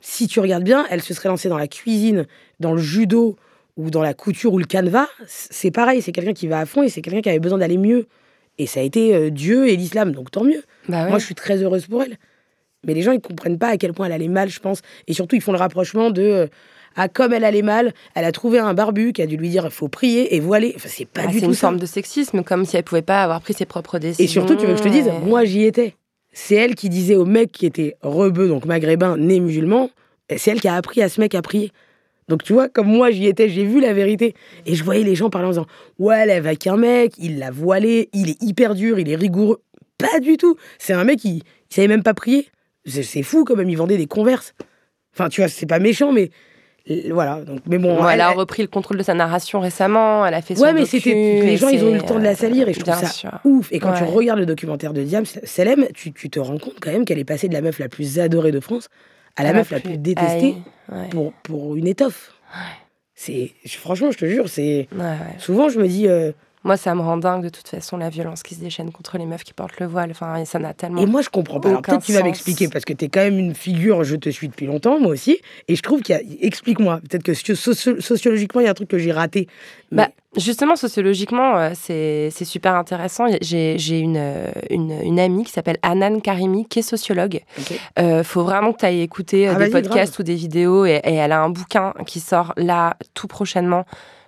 si tu regardes bien, elle se serait lancée dans la cuisine, dans le judo, ou dans la couture ou le canevas, c'est pareil, c'est quelqu'un qui va à fond et c'est quelqu'un qui avait besoin d'aller mieux. Et ça a été euh, Dieu et l'islam, donc tant mieux.
Bah ouais.
Moi, je suis très heureuse pour elle. Mais les gens, ils comprennent pas à quel point elle allait mal, je pense. Et surtout, ils font le rapprochement de. euh, ah, comme elle allait mal, elle a trouvé un barbu qui a dû lui dire il faut prier et voiler. Enfin, c'est pas
Ah,
du
c'est
tout
une
ça.
forme de sexisme, comme si elle pouvait pas avoir pris ses propres décisions.
Et surtout, tu veux que je te dise, moi, j'y étais. C'est elle qui disait au mec qui était rebeu, donc maghrébin, né musulman, c'est elle qui a appris à ce mec à prier. Donc tu vois, comme moi j'y étais, j'ai vu la vérité. Et je voyais les gens parler en disant Ouais, elle est avec un mec, il l'a voilé, il est hyper dur, il est rigoureux. Pas du tout. C'est un mec qui il savait même pas prier. C'est c'est fou quand même, il vendait des converses. Enfin, tu vois, c'est pas méchant, mais voilà. Donc, mais bon,
Bon, elle, a
elle-
repris le contrôle de sa narration récemment, elle a fait son
Ouais, mais c'était les gens, ils ont eu le temps de la salir et je
euh,
trouve
bien
ça
sûr.
ouf. Et quand tu
Ouais.
regardes le documentaire de Diam, Selem, tu, tu te rends compte quand même qu'elle est passée de la meuf la plus adorée de France à la meuf la
plus
détestée
ouais.
pour, pour une étoffe. C'est franchement, je te jure, c'est
Ouais, ouais.
souvent je me dis euh,
Moi, ça me rend dingue de toute façon la violence qui se déchaîne contre les meufs qui portent le voile. Enfin, ça n'a tellement.
et moi je comprends pas. Alors peut-être tu vas m'expliquer parce que tu es quand même une figure, je te suis depuis longtemps moi aussi et je trouve qu'il y a explique-moi, peut-être que socio- sociologiquement il y a un truc que j'ai raté. Mais-
Bah, justement, sociologiquement, euh, c'est super intéressant. J'ai une, euh, une, une amie qui s'appelle Anan Karimi, qui est sociologue.
Ok.
Euh, faut vraiment que tu ailles écouter
Ah,
des podcasts ou des vidéos. Et, et elle a un bouquin qui sort là, tout prochainement.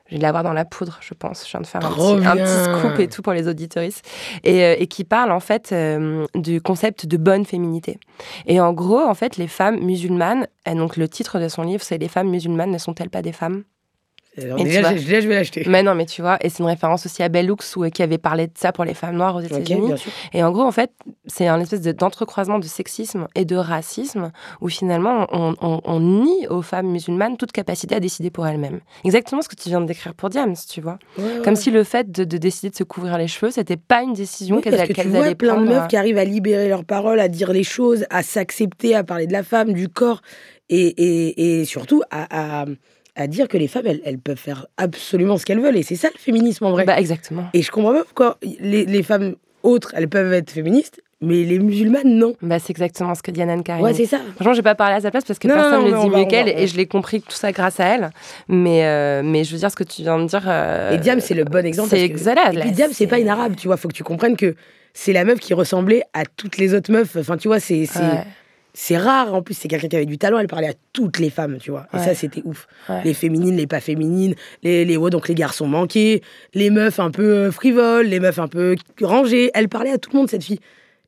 Je vais l'avoir dans la poudre, je pense. Je viens de faire un petit, un
bien.
petit scoop et tout pour les auditoristes. Et, euh, et qui parle en fait euh, du concept de bonne féminité. Et en gros, en fait, les femmes musulmanes, et donc le titre de son livre, c'est Les femmes musulmanes ne sont-elles pas des femmes?
Alors, déjà,
vois-
je- déjà, je vais l'acheter.
mais non, mais tu vois, et c'est une référence aussi à Bell Hooks où, qui avait parlé de ça pour les femmes noires aux États-Unis. et en gros, en fait, c'est un espèce de- d'entrecroisement de sexisme et de racisme où finalement on, on- on nie aux femmes musulmanes toute capacité à décider pour elles-mêmes. Exactement ce que tu viens de décrire pour Diams, tu vois.
Ouais, ouais,
Comme si le fait de, de décider de se couvrir les cheveux, c'était pas une décision
Oui,
qu'elles
vois
allaient
plein de
prendre.
meufs qui arrivent à libérer leurs paroles, à dire les choses, à s'accepter, à parler de la femme, du corps, et, et, et surtout à, à, à dire que les femmes, elles, elles peuvent faire absolument ce qu'elles veulent. Et c'est ça le féminisme en vrai.
Bah, exactement.
et je comprends pas pourquoi les, les femmes autres, elles peuvent être féministes, mais les musulmanes, non.
Bah, c'est exactement ce que dit Anan Karim.
Ouais, c'est ça.
Franchement, j'ai pas parlé à sa place parce que
Non,
personne ne le dit mieux qu'elle et je l'ai compris tout ça grâce à elle. Mais, euh, mais je veux dire ce que tu viens de dire. euh,
Et Diam, c'est le bon exemple.
C'est excellent.
Et puis Diam, c'est pas une arabe, tu vois. Faut que tu comprennes que c'est la meuf qui ressemblait à toutes les autres meufs. Enfin, tu vois, c'est c'est
Ouais.
C'est rare. En plus, c'est quelqu'un qui avait du talent. Elle parlait à toutes les femmes, tu vois. Et ça, c'était ouf.
Ouais.
Les féminines, les pas féminines, les les ouais, donc les garçons manqués, les meufs un peu euh, frivoles, les meufs un peu rangées. Elle parlait à tout le monde cette fille.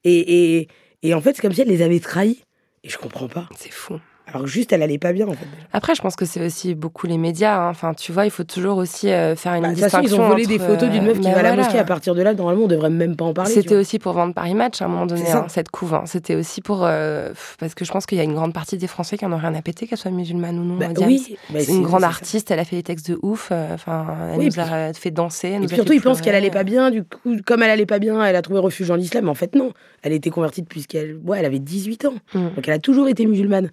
Et et, et en fait, c'est comme si elle les avait trahis. Et je comprends pas.
C'est fou.
Alors juste, elle allait pas bien en fait.
Après, je pense que c'est aussi beaucoup les médias. hein. Enfin, tu vois, il faut toujours aussi euh, faire une
Bah, toute façon,
distinction.
ils ont volé
entre,
des photos d'une meuf qui
euh,
va à la mosquée. À partir de là, normalement, on devrait même pas en parler.
C'était aussi pour vendre Paris Match à un moment donné, hein, cette couve. hein. C'était aussi pour. euh, parce que je pense qu'il y a une grande partie des Français qui en ont rien à péter, qu'elle soit musulmane ou non.
Bah, oui, bah,
c'est une grande
ça.
artiste, elle a fait des textes de ouf. euh, Enfin, elle
Oui,
nous
puis-
a fait danser. elle
Et
nous
puis
a
surtout, ils pensent qu'elle allait pas bien. Du coup, comme elle allait pas bien, elle a trouvé refuge en l'islam. En fait, non. Elle était convertie depuis qu'elle ouais, elle avait 18 ans.
Mm.
Donc elle a toujours été musulmane.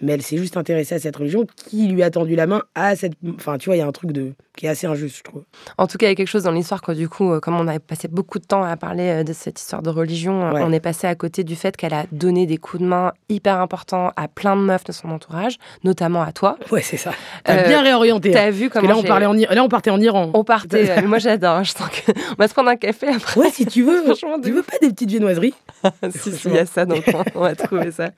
Mais elle s'est juste intéressée à cette religion qui lui a tendu la main à cette. Enfin, tu vois, il y a un truc de qui est assez injuste, je trouve.
En tout cas, il y a quelque chose dans l'histoire que du coup, euh, comme on a passé beaucoup de temps à parler euh, de cette histoire de religion, euh,
Ouais.
on est passé à côté du fait qu'elle a donné des coups de main hyper importants à plein de meufs de son entourage, notamment à toi.
Ouais, c'est ça. T'as
Euh,
bien réorienté.
T'as
hein.
vu
Parce que
comment
là, on parlait en là, on partait en Iran.
On partait. euh, moi, j'adore. Je sens que on va se prendre un café après.
Ouais, si tu veux.
Franchement,
tu veux pas des petites viennoiseries?
Si, si, il y a ça dans le coin, on va trouver ça.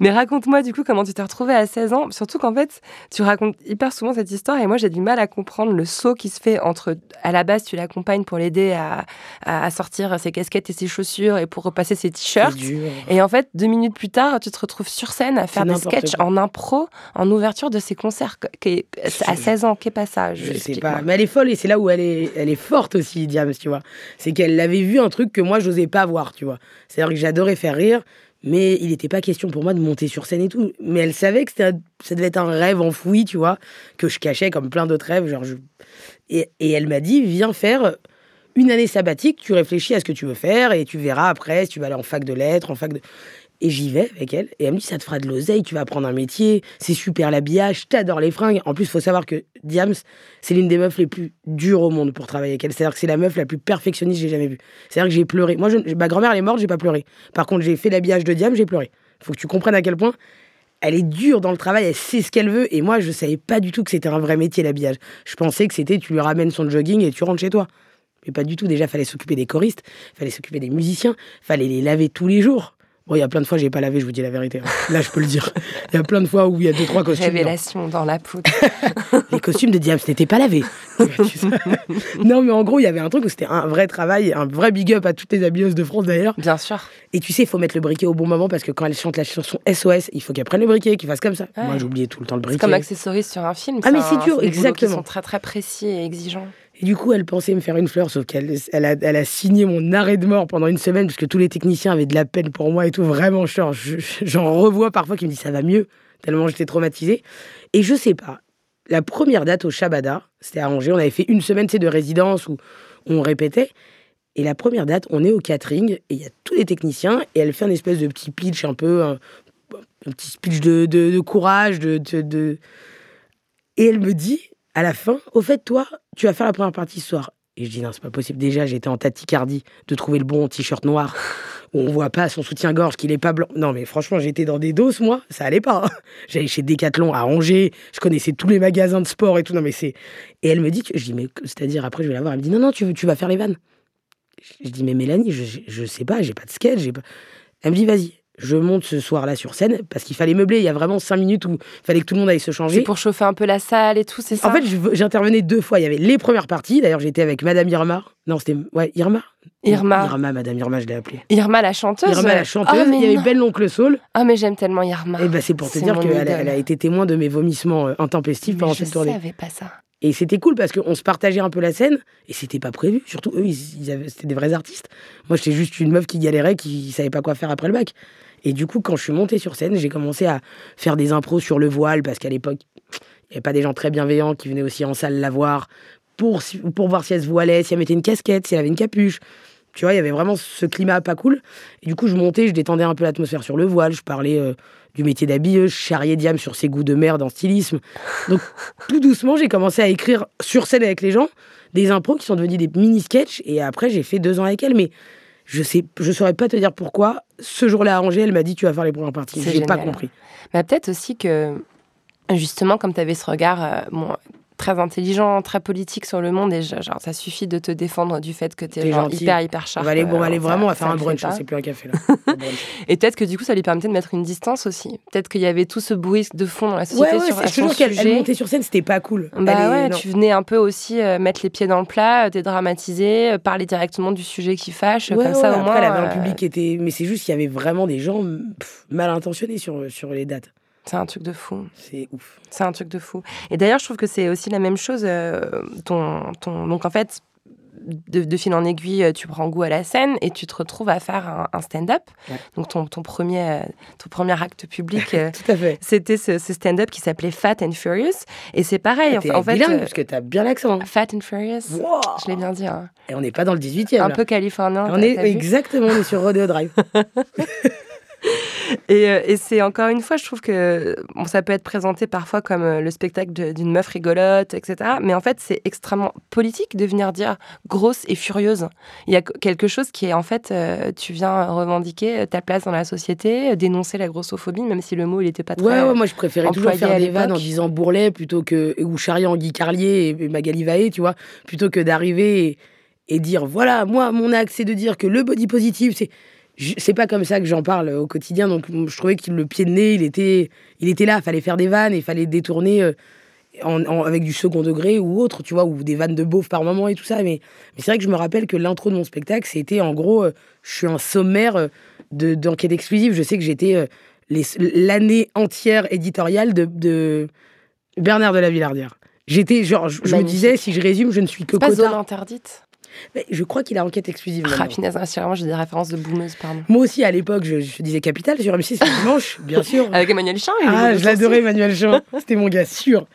Mais raconte-moi du coup comment tu t'es retrouvée à 16 ans, surtout qu'en fait, tu racontes hyper souvent cette histoire et moi j'ai du mal à comprendre le saut qui se fait entre, à la base, tu l'accompagnes pour l'aider à, à, sortir ses casquettes et ses chaussures et pour repasser ses t-shirts. Et en fait, deux minutes plus tard, tu te retrouves sur scène à faire des sketchs
quoi.
en impro, en ouverture de ses concerts. À 16 ans, qu'est pas ça
Je sais pas, mais elle est folle et c'est là où elle est, elle est forte aussi, Diams, tu vois. C'est qu'elle avait vu un truc que moi, j'osais pas voir, tu vois. C'est-à-dire que j'adorais faire rire, mais il n'était pas question pour moi de monter sur scène et tout. Mais elle savait que ça devait être un rêve enfoui, tu vois, que je cachais comme plein d'autres rêves. Genre et, et elle m'a dit, viens faire une année sabbatique, tu réfléchis à ce que tu veux faire et tu verras après si tu vas aller en fac de lettres, en fac de... Et j'y vais avec elle. Et elle me dit, ça te fera de l'oseille, tu vas apprendre un métier, c'est super l'habillage, t'adores les fringues. En plus, il faut savoir que Diams, c'est l'une des meufs les plus dures au monde pour travailler avec elle. C'est-à-dire que c'est la meuf la plus perfectionniste que j'ai jamais vue. C'est-à-dire que j'ai pleuré. Moi, ma grand-mère, elle est morte, j'ai pas pleuré. Par contre, j'ai fait l'habillage de Diams, j'ai pleuré. Faut que tu comprennes à quel point elle est dure dans le travail, elle sait ce qu'elle veut. Et moi, je savais pas du tout que c'était un vrai métier, l'habillage. Je pensais que c'était tu lui ramènes son jogging et tu rentres chez toi. Mais pas du tout. Déjà, fallait s'occuper des choristes, fallait s'occuper des musiciens, fallait les laver tous les jours. Bon, il y a plein de fois, j'ai pas lavé, je vous dis la vérité. hein. Là, je peux le dire. Il y a plein de fois où il y a deux, trois costumes. non.
Révélation dans la poudre.
Les costumes de Diams n'étaient pas lavés. Non, mais en gros, il y avait un truc où c'était un vrai travail, un vrai big up à toutes les habilleuses de France d'ailleurs.
Bien sûr.
Et tu sais, il faut mettre le briquet au bon moment parce que quand elle chante la chanson SOS, il faut qu'elle prenne le briquet, qu'il fasse comme ça.
Ouais.
Moi, j'oubliais tout le temps le
C'est
briquet.
comme accessoriste sur un film.
Ah, mais c'est
hein,
dur, exactement.
sont très très précis et exigeants.
Et du coup, elle pensait me faire une fleur, sauf qu'elle elle a, signé mon arrêt de mort pendant une semaine parce que tous les techniciens avaient de la peine pour moi et tout. Vraiment, j'en revois parfois qui me disent ça va mieux, tellement j'étais traumatisée. Et je sais pas, la première date au Shabada, c'était à Angers, on avait fait une semaine de résidence où on répétait. Et la première date, on est au catering et il y a tous les techniciens et elle fait un espèce de petit pitch un peu, un, petit speech de, courage, de- Et elle me dit, à la fin, au fait, toi, tu vas faire la première partie ce soir. Et je dis, non, c'est pas possible. Déjà, j'étais en tachycardie de trouver le bon t-shirt noir où on voit pas son soutien-gorge, qu'il est pas blanc. Non, mais franchement, j'étais dans des doses, moi, ça allait pas. hein. J'allais chez Decathlon à Angers, je connaissais tous les magasins de sport et tout. Non, mais c'est. Et elle me dit, je dis, mais c'est-à-dire, après, je vais la voir. Elle me dit, non, non, tu, tu vas faire les vannes. Je dis, mais Mélanie, je, je, sais pas, j'ai pas de sketch. Pas... Elle me dit, vas-y, je monte ce soir-là sur scène parce qu'il fallait meubler. Il y a vraiment cinq minutes où il fallait que tout le monde aille se changer.
C'est pour chauffer un peu la salle et tout, c'est ça
En fait, je- j'intervenais deux fois. Il y avait les premières parties. D'ailleurs, j'étais avec Madame Irma. Non, c'était. Ouais, Irma
Irma.
Irma, Madame Irma, je l'ai appelée.
Irma la chanteuse.
Irma, la chanteuse.
Ah, mais
il y avait
non.
Ben l'oncle Saul.
Ah, mais j'aime tellement Irma.
Et ben, c'est pour te dire qu'elle a,
idole.
elle a été témoin de mes vomissements euh, intempestifs pendant
je
cette tournée.
savais pas ça.
Et c'était cool parce qu'on se partageait un peu la scène et c'était pas prévu. Surtout eux, ils, c'était des vrais artistes. Moi, j'étais juste une meuf qui galérait, qui savait pas quoi faire après le bac. Et du coup, quand je suis montée sur scène, j'ai commencé à faire des impros sur le voile parce qu'à l'époque, il n'y avait pas des gens très bienveillants qui venaient aussi en salle la voir pour, pour voir si elle se voilait, si elle mettait une casquette, si elle avait une capuche. Tu vois, il y avait vraiment ce climat pas cool. Et du coup, je montais, je détendais un peu l'atmosphère sur le voile, je parlais euh, du métier d'habilleuse, je charriais Diam sur ses goûts de merde en stylisme. Donc, tout doucement, j'ai commencé à écrire sur scène avec les gens des impros qui sont devenus des mini-sketchs. Et après, j'ai fait deux ans avec elle. Mais je sais, je saurais pas te dire pourquoi. Ce jour-là à Angers, elle m'a dit Tu vas faire les premières parties. J'ai pas compris.
Mais peut-être aussi que, justement, comme tu avais ce regard euh, bon, très intelligent, très politique sur le monde, et genre, ça suffit de te défendre du fait que tu es
T'es
genre hyper, hyper
On
sharp.
va aller, bon, on va
euh,
aller
ça-
vraiment à
ça
faire un brunch. hein, C'est plus un café là.
Et peut-être que du coup, ça lui permettait de mettre une distance aussi. Peut-être qu'il y avait tout ce bruit de fond dans la
ouais,
société
ouais,
sur
c'est-
à
je jure qu'elle montait sur scène, c'était pas cool.
Bah
est-
ouais,
non.
tu venais un peu aussi euh, mettre les pieds dans le plat, euh, dédramatiser, euh, parler directement du sujet qui fâche,
Ouais,
comme ça
ouais,
au
après,
moins.
elle avait un
euh,
public qui était. Mais c'est juste qu'il y avait vraiment des gens pff, mal intentionnés sur, sur les dates.
C'est un truc de fou.
C'est ouf.
C'est un truc de fou. Et d'ailleurs, je trouve que c'est aussi la même chose. euh, ton, ton... Donc en fait, de, de fil en aiguille, euh, tu prends goût à la scène et tu te retrouves à faire un, un stand-up.
Ouais.
Donc ton, ton, premier, euh, ton premier acte public, c'était ce, ce stand-up qui s'appait Fat and Furious. Et c'est pareil.
T'es
en, en fait,
bilingue, parce que t'as bien l'accent.
Fat and Furious.
Wow.
Je l'ai bien dit. hein.
Et on n'est pas dans le 18e.
Un
là.
peu californien.
On est exactement, on est sur Rodeo Drive.
Et, euh, et c'est encore une fois, je trouve que bon, ça peut être présenté parfois comme euh, le spectacle d'une meuf rigolote, etc. Mais en fait, c'est extrêmement politique de venir dire grosse et furieuse. Il y a quelque chose qui est en fait, euh, tu viens revendiquer ta place dans la société, dénoncer la grossophobie, même si le mot il était pas très.
Ouais, ouais, moi je préférais toujours faire des vannes en disant bourrelet plutôt que ou charriant Guy Carlier et, et Magali Vaé, tu vois, plutôt que d'arriver et, et dire voilà, moi mon axe c'est de dire que le body positive c'est c'est pas comme ça que j'en parle au quotidien. Donc je trouvais que le pied de nez, il était il était là, fallait faire des vannes et fallait détourner euh, en, en- avec du second degré ou autre, tu vois, ou des vannes de beauf par moment et tout ça. Mais, mais c'est vrai que je me rappelle que l'intro de mon spectacle, c'était en gros euh, je suis un sommaire euh, de d'enquête exclusive, je sais que j'étais euh, les- l'année entière éditoriale de, de Bernard de la Villardière. J'étais genre, je, je me disais, si je résume, je ne suis que
C'est pas zone interdite?
Mais je crois qu'il a enquête exclusive.
Punaise, vraiment, j'ai des références de boumeuse, pardon.
Moi aussi, à l'époque, je, je disais Capital sur M6 le dimanche, bien sûr.
Avec Emmanuel Chin.
Ah, je l'adorais, Emmanuel Jean. C'était mon gars sûr.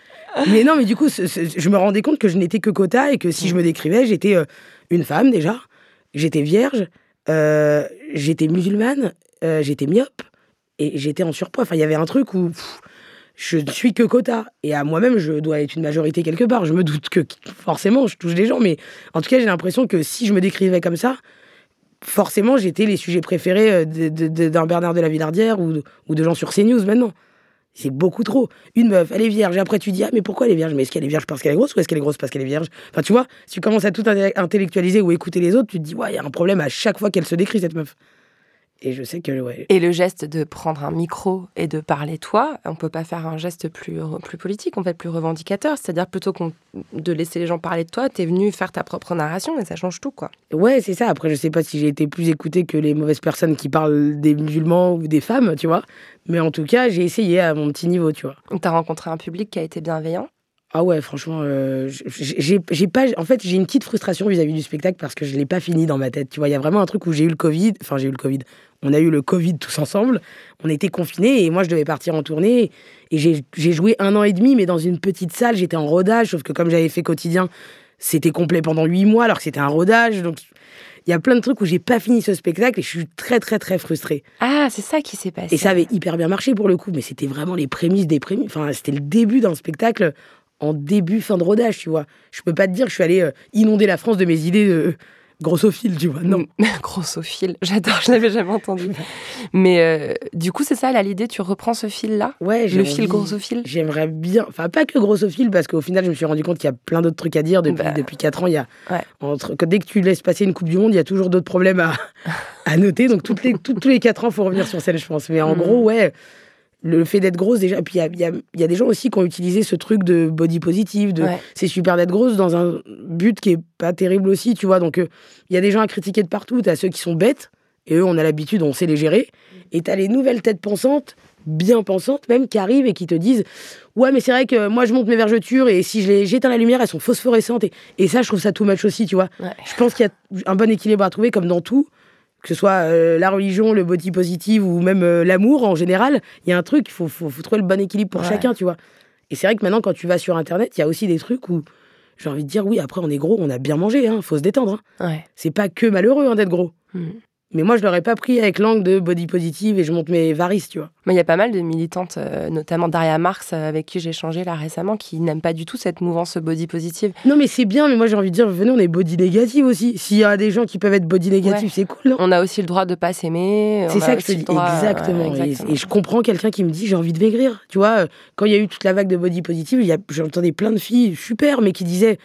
Mais non, mais du coup, ce- ce- je me rendais compte que je n'étais que quota et que si je me décrivais, j'étais euh, une femme déjà, j'étais vierge, euh, j'étais musulmane, euh, j'étais myope et j'étais en surpoids. Enfin, il y avait un truc où pff, je ne suis que quota. Et à moi-même, je dois être une majorité quelque part. Je me doute que forcément, je touche des gens. Mais en tout cas, j'ai l'impression que si je me décrivais comme ça, forcément, j'étais les sujets préférés euh, d'un Bernard de la Villardière ou, de- gens sur CNews maintenant. C'est beaucoup trop. Une meuf, elle est vierge. Après, tu dis, ah, mais pourquoi elle est vierge? Mais est-ce qu'elle est vierge parce qu'elle est grosse ou est-ce qu'elle est grosse parce qu'elle est vierge? Enfin, tu vois, si tu commences à tout intellectualiser ou écouter les autres, tu te dis, ouais, il y a un problème à chaque fois qu'elle se décrit, cette meuf. Et je sais que, ouais.
Et le geste de prendre un micro et de parler toi, on peut pas faire un geste plus, plus politique, en fait, plus revendicateur. C'est-à-dire plutôt qu'on de laisser les gens parler de toi, t'es venu faire ta propre narration et ça change tout, quoi.
Ouais, c'est ça. Après, je sais pas si j'ai été plus écoutée que les mauvaises personnes qui parlent des musulmans ou des femmes, tu vois. Mais en tout cas, j'ai essayé à mon petit niveau, tu vois.
T'as rencontré un public qui a été bienveillant.
Ah ouais, franchement, euh, j'ai pas. En fait, j'ai une petite frustration vis-à-vis du spectacle parce que je l'ai pas fini dans ma tête. Tu vois, il y a vraiment un truc où j'ai eu le Covid. Enfin, j'ai eu le Covid. On a eu le Covid tous ensemble. On était confinés et moi, je devais partir en tournée. Et j'ai j'ai joué un an et demi, mais dans une petite salle. J'étais en rodage, sauf que comme j'avais fait quotidien, c'était complet pendant huit mois, alors que c'était un rodage. Donc, il y a plein de trucs où j'ai pas fini ce spectacle et je suis très, très, très frustrée.
Ah, c'est ça qui s'est passé.
Et ça avait hyper bien marché pour le coup, mais c'était vraiment les prémices des prémices. Enfin, c'était le début d'un spectacle en début, fin de rodage, tu vois. Je peux pas te dire que je suis allée euh, inonder la France de mes idées de grossophile, tu vois. Non.
Grossophile, j'adore, je l'avais jamais entendu. Mais euh, du coup, c'est ça là l'idée, tu reprends ce fil-là?
Ouais,
Le fil
envie-
grossophile?
J'aimerais bien, enfin pas que grossophile, parce qu'au final, je me suis rendu compte qu'il y a plein d'autres trucs à dire depuis,
Bah,
depuis 4 ans. Il y a,
ouais.
entre, que dès que tu laisses passer une Coupe du Monde, il y a toujours d'autres problèmes à, à noter. Donc toutes les, tous les 4 ans, il faut revenir sur scène, je pense. Mais en
Mhm.
gros, ouais, le fait d'être grosse, déjà, puis il y y a- il y a des gens aussi qui ont utilisé ce truc de body positive, de
Ouais.
c'est super d'être grosse dans un but qui est pas terrible aussi, tu vois. Donc euh, il y a des gens à critiquer de partout. T'as ceux qui sont bêtes, et eux, on a l'habitude, on sait les gérer. Et t'as les nouvelles têtes pensantes, bien pensantes même, qui arrivent et qui te disent Ouais, mais c'est vrai que moi, je monte mes vergetures, et si je les j'éteins la lumière, elles sont phosphorescentes. Et, et ça, je trouve ça too much aussi, tu vois.
Ouais.
Je pense qu'il y a un bon équilibre à trouver, comme dans tout. Que ce soit euh, la religion, le body positive ou même euh, l'amour en général, il y a un truc, il faut, faut, faut trouver le bon équilibre pour
Ouais.
chacun, tu vois. Et c'est vrai que maintenant, quand tu vas sur Internet, il y a aussi des trucs où j'ai envie de dire, oui, après, on est gros, on a bien mangé, hein, faut se détendre. hein.
Ouais.
C'est pas que malheureux hein, d'être gros.
Hmm.
Mais moi, je l'aurais pas pris avec l'angle de body positive et je monte mes varices, tu vois.
Mais il y a pas mal de militantes, euh, notamment Daria Marx, euh, avec qui j'ai échangé là récemment, qui n'aiment pas du tout cette mouvance body positive.
Non, mais c'est bien, mais moi, j'ai envie de dire, venez, on est body négative aussi. S'il y a des gens qui peuvent être body négatifs,
Ouais.
c'est cool, non
On a aussi le droit de pas s'aimer.
C'est ça que
le droit-
exactement.
ouais,
Et-
exactement.
Et, je comprends quelqu'un qui me dit j'ai envie de maigrir. Tu vois, euh, quand il y a eu toute la vague de body positive, j'entendais plein de filles super, mais qui disaient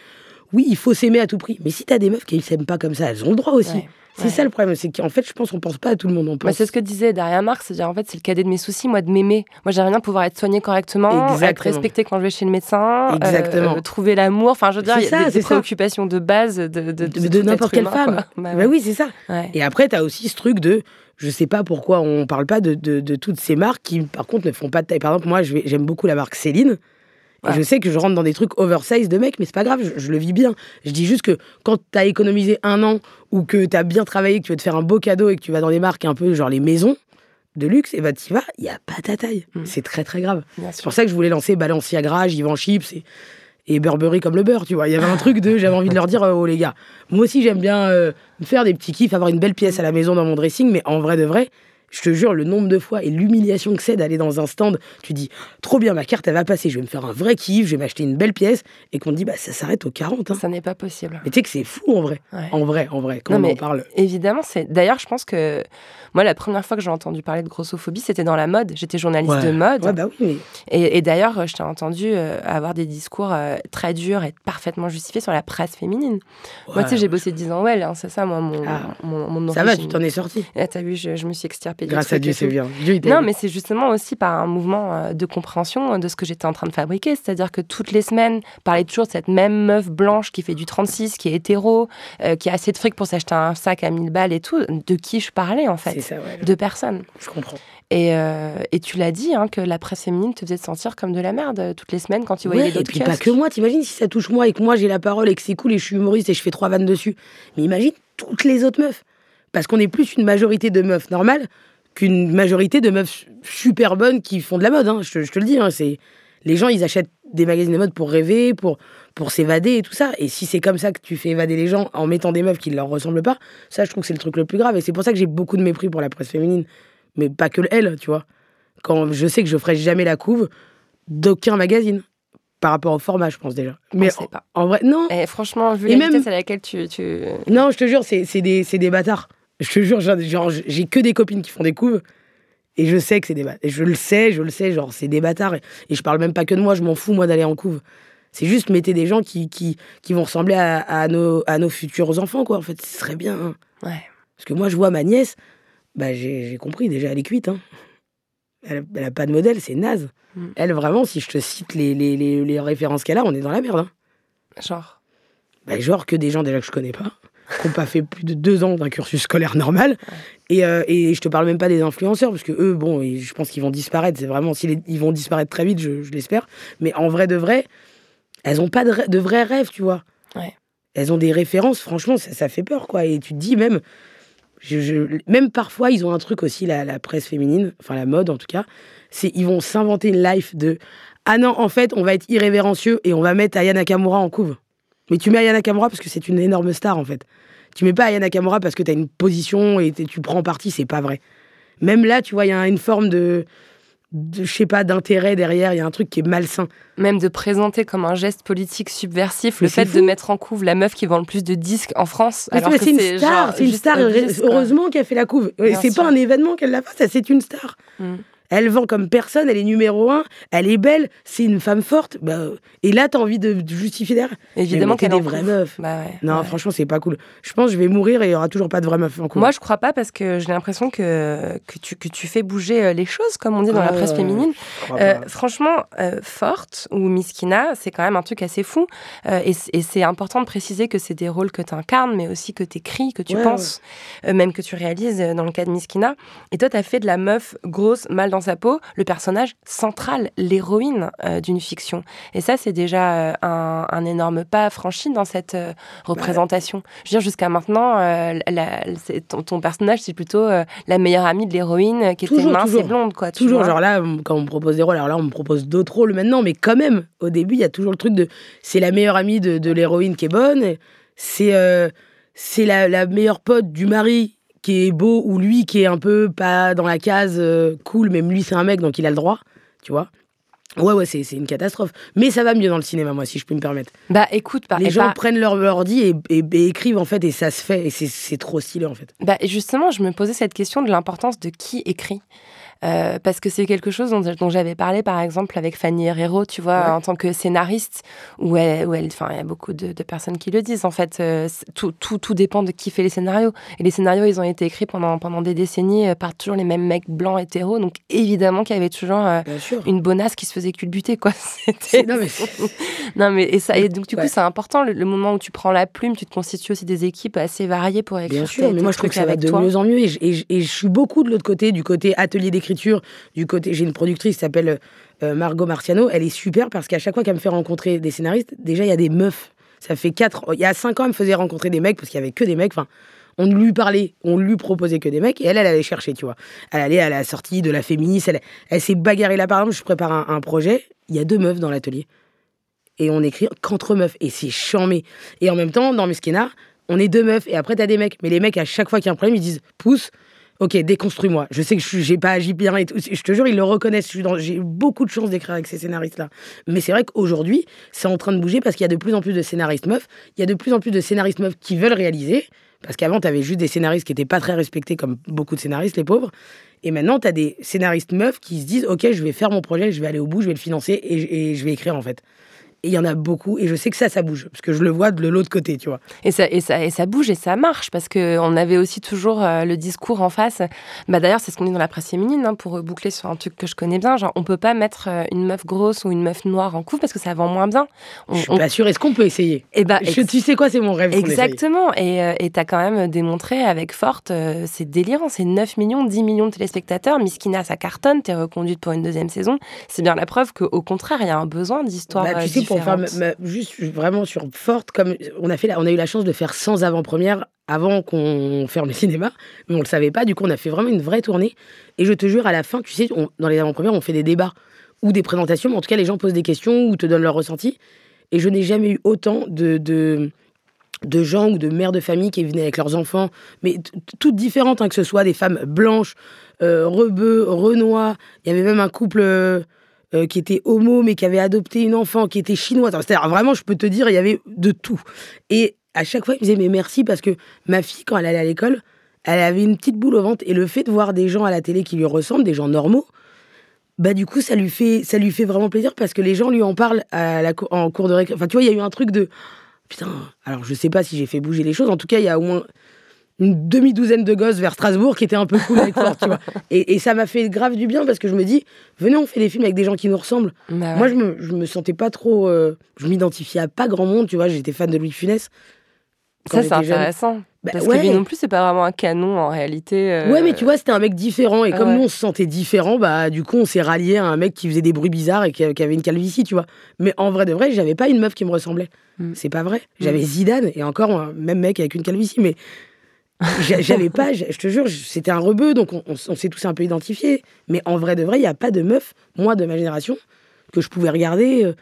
oui, il faut s'aimer à tout prix. Mais si t'as des meufs qui s'aiment pas comme ça, elles ont le droit aussi.
Ouais.
C'est ça le problème, c'est qu'en fait, je pense qu'on pense pas à tout le monde. On
Bah,
pense.
c'est ce que disait Daria Marx, c'est-à-dire en fait c'est le cadet de mes soucis, moi de m'aimer. Moi j'aimerais bien pouvoir être soignée correctement, être
Exactement.
respectée quand je vais chez le médecin, euh,
Exactement.
trouver l'amour, enfin je veux dire,
C'est
il y a
ça,
des, des
c'est ça.
préoccupations de base de, de,
de,
de
de
tout
n'importe
être
quelle
humain,
femme.
Bah,
Bah oui, c'est ça.
Ouais.
Et après, tu as aussi ce truc de, je sais pas pourquoi on parle pas de, de, de toutes ces marques qui, par contre, ne font pas de taille. Par exemple, moi, j'aime beaucoup la marque Céline. Et
Ouais.
je sais que je rentre dans des trucs oversize de mecs, mais c'est pas grave, je, je le vis bien. Je dis juste que quand t'as économisé un an ou que t'as bien travaillé, que tu veux te faire un beau cadeau et que tu vas dans des marques un peu genre les maisons de luxe, et bah t'y vas, il y a pas ta taille.
Mm.
C'est très très grave. C'est pour ça que je voulais lancer Balenciaga, Givenchy et, et Burberry comme le beurre, tu vois. Il y avait un truc de, j'avais envie de leur dire, euh, oh les gars, moi aussi j'aime bien euh, me faire des petits kiffs, avoir une belle pièce à la maison dans mon dressing, mais en vrai de vrai, je te jure, le nombre de fois et l'humiliation que c'est d'aller dans un stand, tu dis, trop bien, ma carte elle va passer, je vais me faire un vrai kiff, je vais m'acheter une belle pièce, et qu'on te dit, bah ça s'arrête au 40. Hein.
Ça n'est pas possible.
Mais tu sais que c'est fou en vrai.
Ouais.
En vrai, en vrai, quand
Non,
on
mais
en parle.
Évidemment, c'est. D'ailleurs, je pense que moi, la première fois que j'ai entendu parler de grossophobie, c'était dans la mode. J'étais journaliste
Ouais.
de mode.
Ouais, bah oui,
Et, et d'ailleurs, je t'ai entendu euh, avoir des discours euh, très durs et parfaitement justifiés sur la presse féminine. moi, tu sais, j'ai bossé 10 ans, ouais, hein, c'est ça, moi, mon,
Ah.
mon, mon
ça va, tu t'en es sorti.
Ah, T'as vu, je, je me suis extirpée. Du
Grâce à Dieu, c'est bien. Dieu,
Non, mais c'est justement aussi par un mouvement euh, de compréhension euh, de ce que j'étais en train de fabriquer. C'est-à-dire que toutes les semaines, parler toujours de cette même meuf blanche qui fait du 36, qui est hétéro, euh, qui a assez de fric pour s'acheter un sac à 1000 balles et tout, de qui je parlais en fait
ça, ouais.
De personne.
Je comprends.
Et, euh, et tu l'as dit, hein, que la presse féminine te faisait te sentir comme de la merde toutes les semaines quand tu voyais
Ouais,
les
et puis pas
kiosques.
que moi, t'imagines si ça touche moi et que moi j'ai la parole et que c'est cool et je suis humoriste et je fais trois vannes dessus. Mais imagine toutes les autres meufs. Parce qu'on est plus une majorité de meufs normales qu'une majorité de meufs super bonnes qui font de la mode. hein. Je, te- je te le dis, hein, c'est les gens ils achètent des magazines de mode pour rêver, pour pour s'évader et tout ça. Et si c'est comme ça que tu fais évader les gens en mettant des meufs qui ne leur ressemblent pas, ça je trouve que c'est le truc le plus grave. Et c'est pour ça que j'ai beaucoup de mépris pour la presse féminine, mais pas que elle, tu vois. Quand je sais que je ferai jamais la couve d'aucun magazine par rapport au format, je pense déjà. Mais
sait pas.
en vrai, non.
Et franchement, vu
Et
la
même-
vitesse à laquelle tu... tu...
Non, je te jure, c'est des, c'est des bâtards. Je te jure, genre, j'ai que des copines qui font des couves. Et je sais que c'est des bâtards. Et je le sais, je le sais, genre, c'est des bâtards. Et, et je parle même pas que de moi, je m'en fous, moi, d'aller en couve. C'est juste, mettez des gens qui, qui, qui vont ressembler à, à nos, à nos futurs enfants, quoi. En fait, ce serait bien. hein.
Ouais.
Parce que moi, je vois ma nièce, bah, j'ai j'ai compris, déjà, elle est cuite. Hein. Elle, elle a pas de modèle, c'est naze.
Mm.
Elle, vraiment, si je te cite les, les, les, les références qu'elle a, on est dans la merde. Hein.
Genre.
Bah, genre que des gens déjà que je connais pas, qui n'ont pas fait plus de deux ans d'un cursus scolaire normal. Et, euh, et je te parle même pas des influenceurs, parce que eux, bon, je pense qu'ils vont disparaître. C'est vraiment, s'ils ils vont disparaître très vite, je, je l'espère. Mais en vrai de vrai, elles ont pas de, vrais rêves, tu vois.
Ouais.
Elles ont des références, franchement, ça, ça fait peur, quoi. Et tu te dis même, je, je- même parfois, ils ont un truc aussi, la, la presse féminine, enfin la mode en tout cas, c'est ils vont s'inventer une life de ah non, en fait, on va être irrévérencieux et on va mettre Aya Nakamura en couve. Mais tu mets Aya Nakamura parce que c'est une énorme star en fait. Tu mets pas Aya Nakamura parce que tu as une position et tu prends parti, c'est pas vrai. Même là, tu vois, il y a une forme de, de je sais pas, d'intérêt derrière, il y a un truc qui est malsain.
Même de présenter comme un geste politique subversif
Mais
le fait de mettre en couve la meuf qui vend le plus de disques en France.
Mais
alors
c'est
que
c'est une star, c'est une star. heureusement qu'elle fait la couve. C'est pas un événement qu'elle l'a fait, ça c'est une star.
Mm.
Elle vend comme personne, elle est numéro un, elle est belle, c'est une femme forte. Bah, et là, t'as envie de, justifier derrière.
Évidemment qu'elle
des
en
vraies meufs.
Bah ouais,
non,
ouais.
franchement, c'est pas cool. Je pense que je vais mourir et il y aura toujours pas de vraies meufs en couve.
Moi, je crois pas parce que j'ai l'impression que, que, tu, que tu fais bouger euh, les choses, comme on dit dans la presse féminine.
je crois
Euh, franchement, euh, forte ou miskina, c'est quand même un truc assez fou. Euh, et c'est important de préciser que c'est des rôles que tu incarnes, mais aussi que tu écris, que tu
Ouais,
penses, euh, même que tu réalises euh, dans le cas de miskina. Et toi, tu as fait de la meuf grosse, mal dans sa peau, le personnage central, l'héroïne euh, d'une fiction. Et ça, c'est déjà euh, un, un énorme pas franchi dans cette euh, représentation. Je veux dire, jusqu'à maintenant, la- ton, ton personnage, c'est plutôt la meilleure amie de l'héroïne qui était
Toujours,
mince
toujours.
et blonde. Quoi, tu
Toujours,
vois.
genre là, quand on me propose des rôles, alors là, on me propose d'autres rôles maintenant, mais quand même, au début, il y a toujours le truc de c'est la meilleure amie de, de l'héroïne qui est bonne, c'est c'est la, la meilleure pote du mari qui est beau, ou lui qui est un peu pas dans la case euh, cool, même lui, c'est un mec, donc il a le droit, tu vois. Ouais, ouais, c'est c'est une catastrophe. Mais ça va mieux dans le cinéma, moi, si je peux me permettre.
Bah écoute, par-
Les
et
gens
par-
prennent leur ordi et, et- et écrivent, en fait, et ça se fait, et c'est- c'est trop stylé, en fait.
Bah, justement, je me posais cette question de l'importance de qui écrit. Euh, parce que c'est quelque chose dont, dont j'avais parlé, par exemple, avec Fanny Herrero, tu vois,
Ouais.
en tant que scénariste, où elle, où elle, enfin, il y a beaucoup de, de personnes qui le disent. En fait, euh, tout, tout, tout dépend de qui fait les scénarios. Et les scénarios, ils ont été écrits pendant, pendant des décennies euh, par toujours les mêmes mecs blancs hétéros. Donc, évidemment qu'il y avait toujours euh, une bonasse qui se faisait culbuter, quoi.
Non, mais
Non, mais et ça, et donc du coup, c'est important le, le moment où tu prends la plume, tu te constitues aussi des équipes assez variées pour écrire.
Bien sûr, mais moi je trouve que ça va de
toi.
mieux en mieux et je, et je- et je suis beaucoup de l'autre côté, du côté atelier d'écriture, du côté. J'ai une productrice qui s'appelle euh, Margot Marciano, elle est super parce qu'à chaque fois qu'elle me fait rencontrer des scénaristes, déjà il y a des meufs. Ça fait quatre. Il y a cinq ans, elle me faisait rencontrer des mecs parce qu'il y avait que des mecs. Enfin, on lui parlait, on lui proposait que des mecs et elle, elle allait chercher, tu vois. Elle allait à la sortie de la féministe, elle, elle s'est bagarrée là par exemple. Je prépare un, projet, il y a deux meufs dans l'atelier et on écrit qu'entre meufs et c'est chambé. Et en même temps, dans Meskina, on est deux meufs et après t'as des mecs. Mais les mecs, à chaque fois qu'il y a un problème, ils disent pousse, ok, déconstruis-moi. Je sais que je j'ai pas agi bien et tout. Je te jure, ils le reconnaissent. J'ai beaucoup de chance d'écrire avec ces scénaristes-là. Mais c'est vrai qu'aujourd'hui, c'est en train de bouger parce qu'il y a de plus en plus de scénaristes meufs. Il y a de plus en plus de scénaristes meufs qui veulent réaliser. Parce qu'avant, t'avais juste des scénaristes qui étaient pas très respectés comme beaucoup de scénaristes, les pauvres. Et maintenant, t'as des scénaristes meufs qui se disent Ok, je vais faire mon projet, je vais aller au bout, je vais le financer et je vais écrire en fait. Et il y en a beaucoup, et je sais que ça, ça bouge, parce que je le vois de l'autre côté, tu vois.
Et ça, et, ça, et ça bouge et ça marche parce que on avait aussi toujours euh, le discours en face. Bah, D'ailleurs, c'est ce qu'on dit dans la presse féminine, hein, pour boucler sur un truc que je connais bien. Genre, on peut pas mettre euh, une meuf grosse ou une meuf noire en couple parce que ça vend moins bien. On,
Je suis
on-
pas sûre, est-ce qu'on peut essayer?
Eh ben,
Je- Tu sais quoi, c'est mon rêve. qu'on.
Exactement. Et euh, et t'as quand même démontré avec Forte, euh, c'est délirant, c'est 9 millions, 10 millions de téléspectateurs. Miskina, ça cartonne, t'es reconduite pour une deuxième saison. C'est bien la preuve qu'au contraire, il y a un besoin d'histoires
Bah, tu
euh,
sais, pour faire
différentes.
ma- ma- juste vraiment sur forte, comme on a fait, la- on a eu la chance de faire sans avant-première avant qu'on ferme le cinéma, mais on le savait pas. Du coup, on a fait vraiment une vraie tournée. Et je te jure, à la fin, tu sais, on- dans les avant-premières, on fait des débats ou des présentations, mais en tout cas, les gens posent des questions ou te donnent leur ressenti. Et je n'ai jamais eu autant de, de de gens ou de mères de famille qui venaient avec leurs enfants, mais toutes différentes, hein, que ce soit des femmes blanches, euh, rebeux, renois. Il y avait même un couple euh, euh, qui était homo, mais qui avait adopté une enfant qui était chinoise. C'est-à-dire, vraiment, je peux te dire, il y avait de tout. Et à chaque fois, ils me disaient, mais merci, parce que ma fille, quand elle allait à l'école, elle avait une petite boule au ventre. Et le fait de voir des gens à la télé qui lui ressemblent, des gens normaux, bah du coup ça lui fait ça lui fait vraiment plaisir parce que les gens lui en parlent en cours de récré. Enfin tu vois, il y a eu un truc de putain. Alors je sais pas si j'ai fait bouger les choses. En tout cas, il y a au moins une demi-douzaine de gosses vers Strasbourg qui étaient un peu cool avec Fort, tu vois. Et, et ça m'a fait grave du bien parce que je me dis, venez, on fait des films avec des gens qui nous ressemblent.
Bah ouais.
Moi, je me, je me sentais pas trop. euh, je m'identifiais à pas grand monde, tu vois. J'étais fan de Louis Funès.
Ça, c'est intéressant.
Bah,
parce
ouais.
que lui non plus, c'est pas vraiment un canon en réalité. euh,
Ouais, mais tu vois, c'était un mec différent. Et
Ah
comme
ouais.
nous, on se sentait différent, bah, du coup, on s'est rallié à un mec qui faisait des bruits bizarres et qui, avait une calvitie, tu vois. Mais en vrai de vrai, j'avais pas une meuf qui me ressemblait.
Mm.
C'est pas vrai. J'avais Zidane et encore un même mec avec une calvitie, mais j'avais pas, je te jure, c'était un rebeu, donc on, on s- on s'est tous un peu identifiés. Mais en vrai de vrai, il n'y a pas de meuf, moi de ma génération, que je pouvais regarder, euh,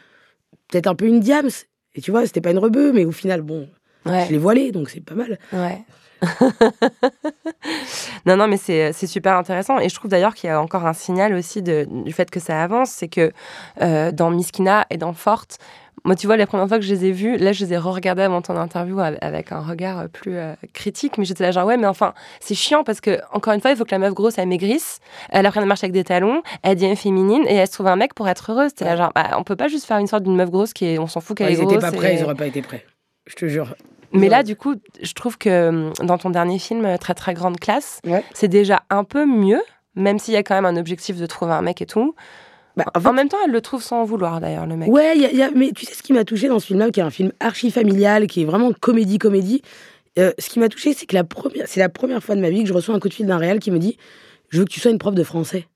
peut-être un peu une diams. Et tu vois, c'était pas une rebeu, mais au final, bon,
Ouais.
je l'ai voilée, donc c'est pas mal.
Ouais. non, non, mais c'est c'est super intéressant. Et je trouve d'ailleurs qu'il y a encore un signal aussi de, du fait que ça avance. C'est que euh, dans Miskina et dans Forte, moi, tu vois, la première fois que je les ai vus, là, je les ai re-regardés avant ton interview avec, un regard euh, plus euh, critique. Mais j'étais là, genre, ouais, mais enfin, c'est chiant parce que, encore une fois, il faut que la meuf grosse, elle maigrisse, elle apprenne à marcher avec des talons, elle devient féminine et elle se trouve un mec pour être heureuse. C'était là, genre, bah, on peut pas juste faire une sorte d'une meuf grosse qui est, on s'en fout qu'elle
Ouais,
est
ils
grosse.
étaient pas prêts,
et-
ils auraient pas été prêts. Je te jure.
mais là, du coup, je trouve que hum, dans ton dernier film, euh, Très Très Grande Classe,
Ouais.
c'est déjà un peu mieux, même s'il y a quand même un objectif de trouver un mec et tout.
Bah, en
même temps, elle le trouve sans vouloir, d'ailleurs, le mec.
Ouais, il y a- il y a- mais tu sais ce qui m'a touché dans ce film-là, qui est un film archi familial, qui est vraiment comédie-comédie. euh, ce qui m'a touché, c'est que la première, c'est la première fois de ma vie que je reçois un coup de fil d'un réel qui me dit Je veux que tu sois une prof de français.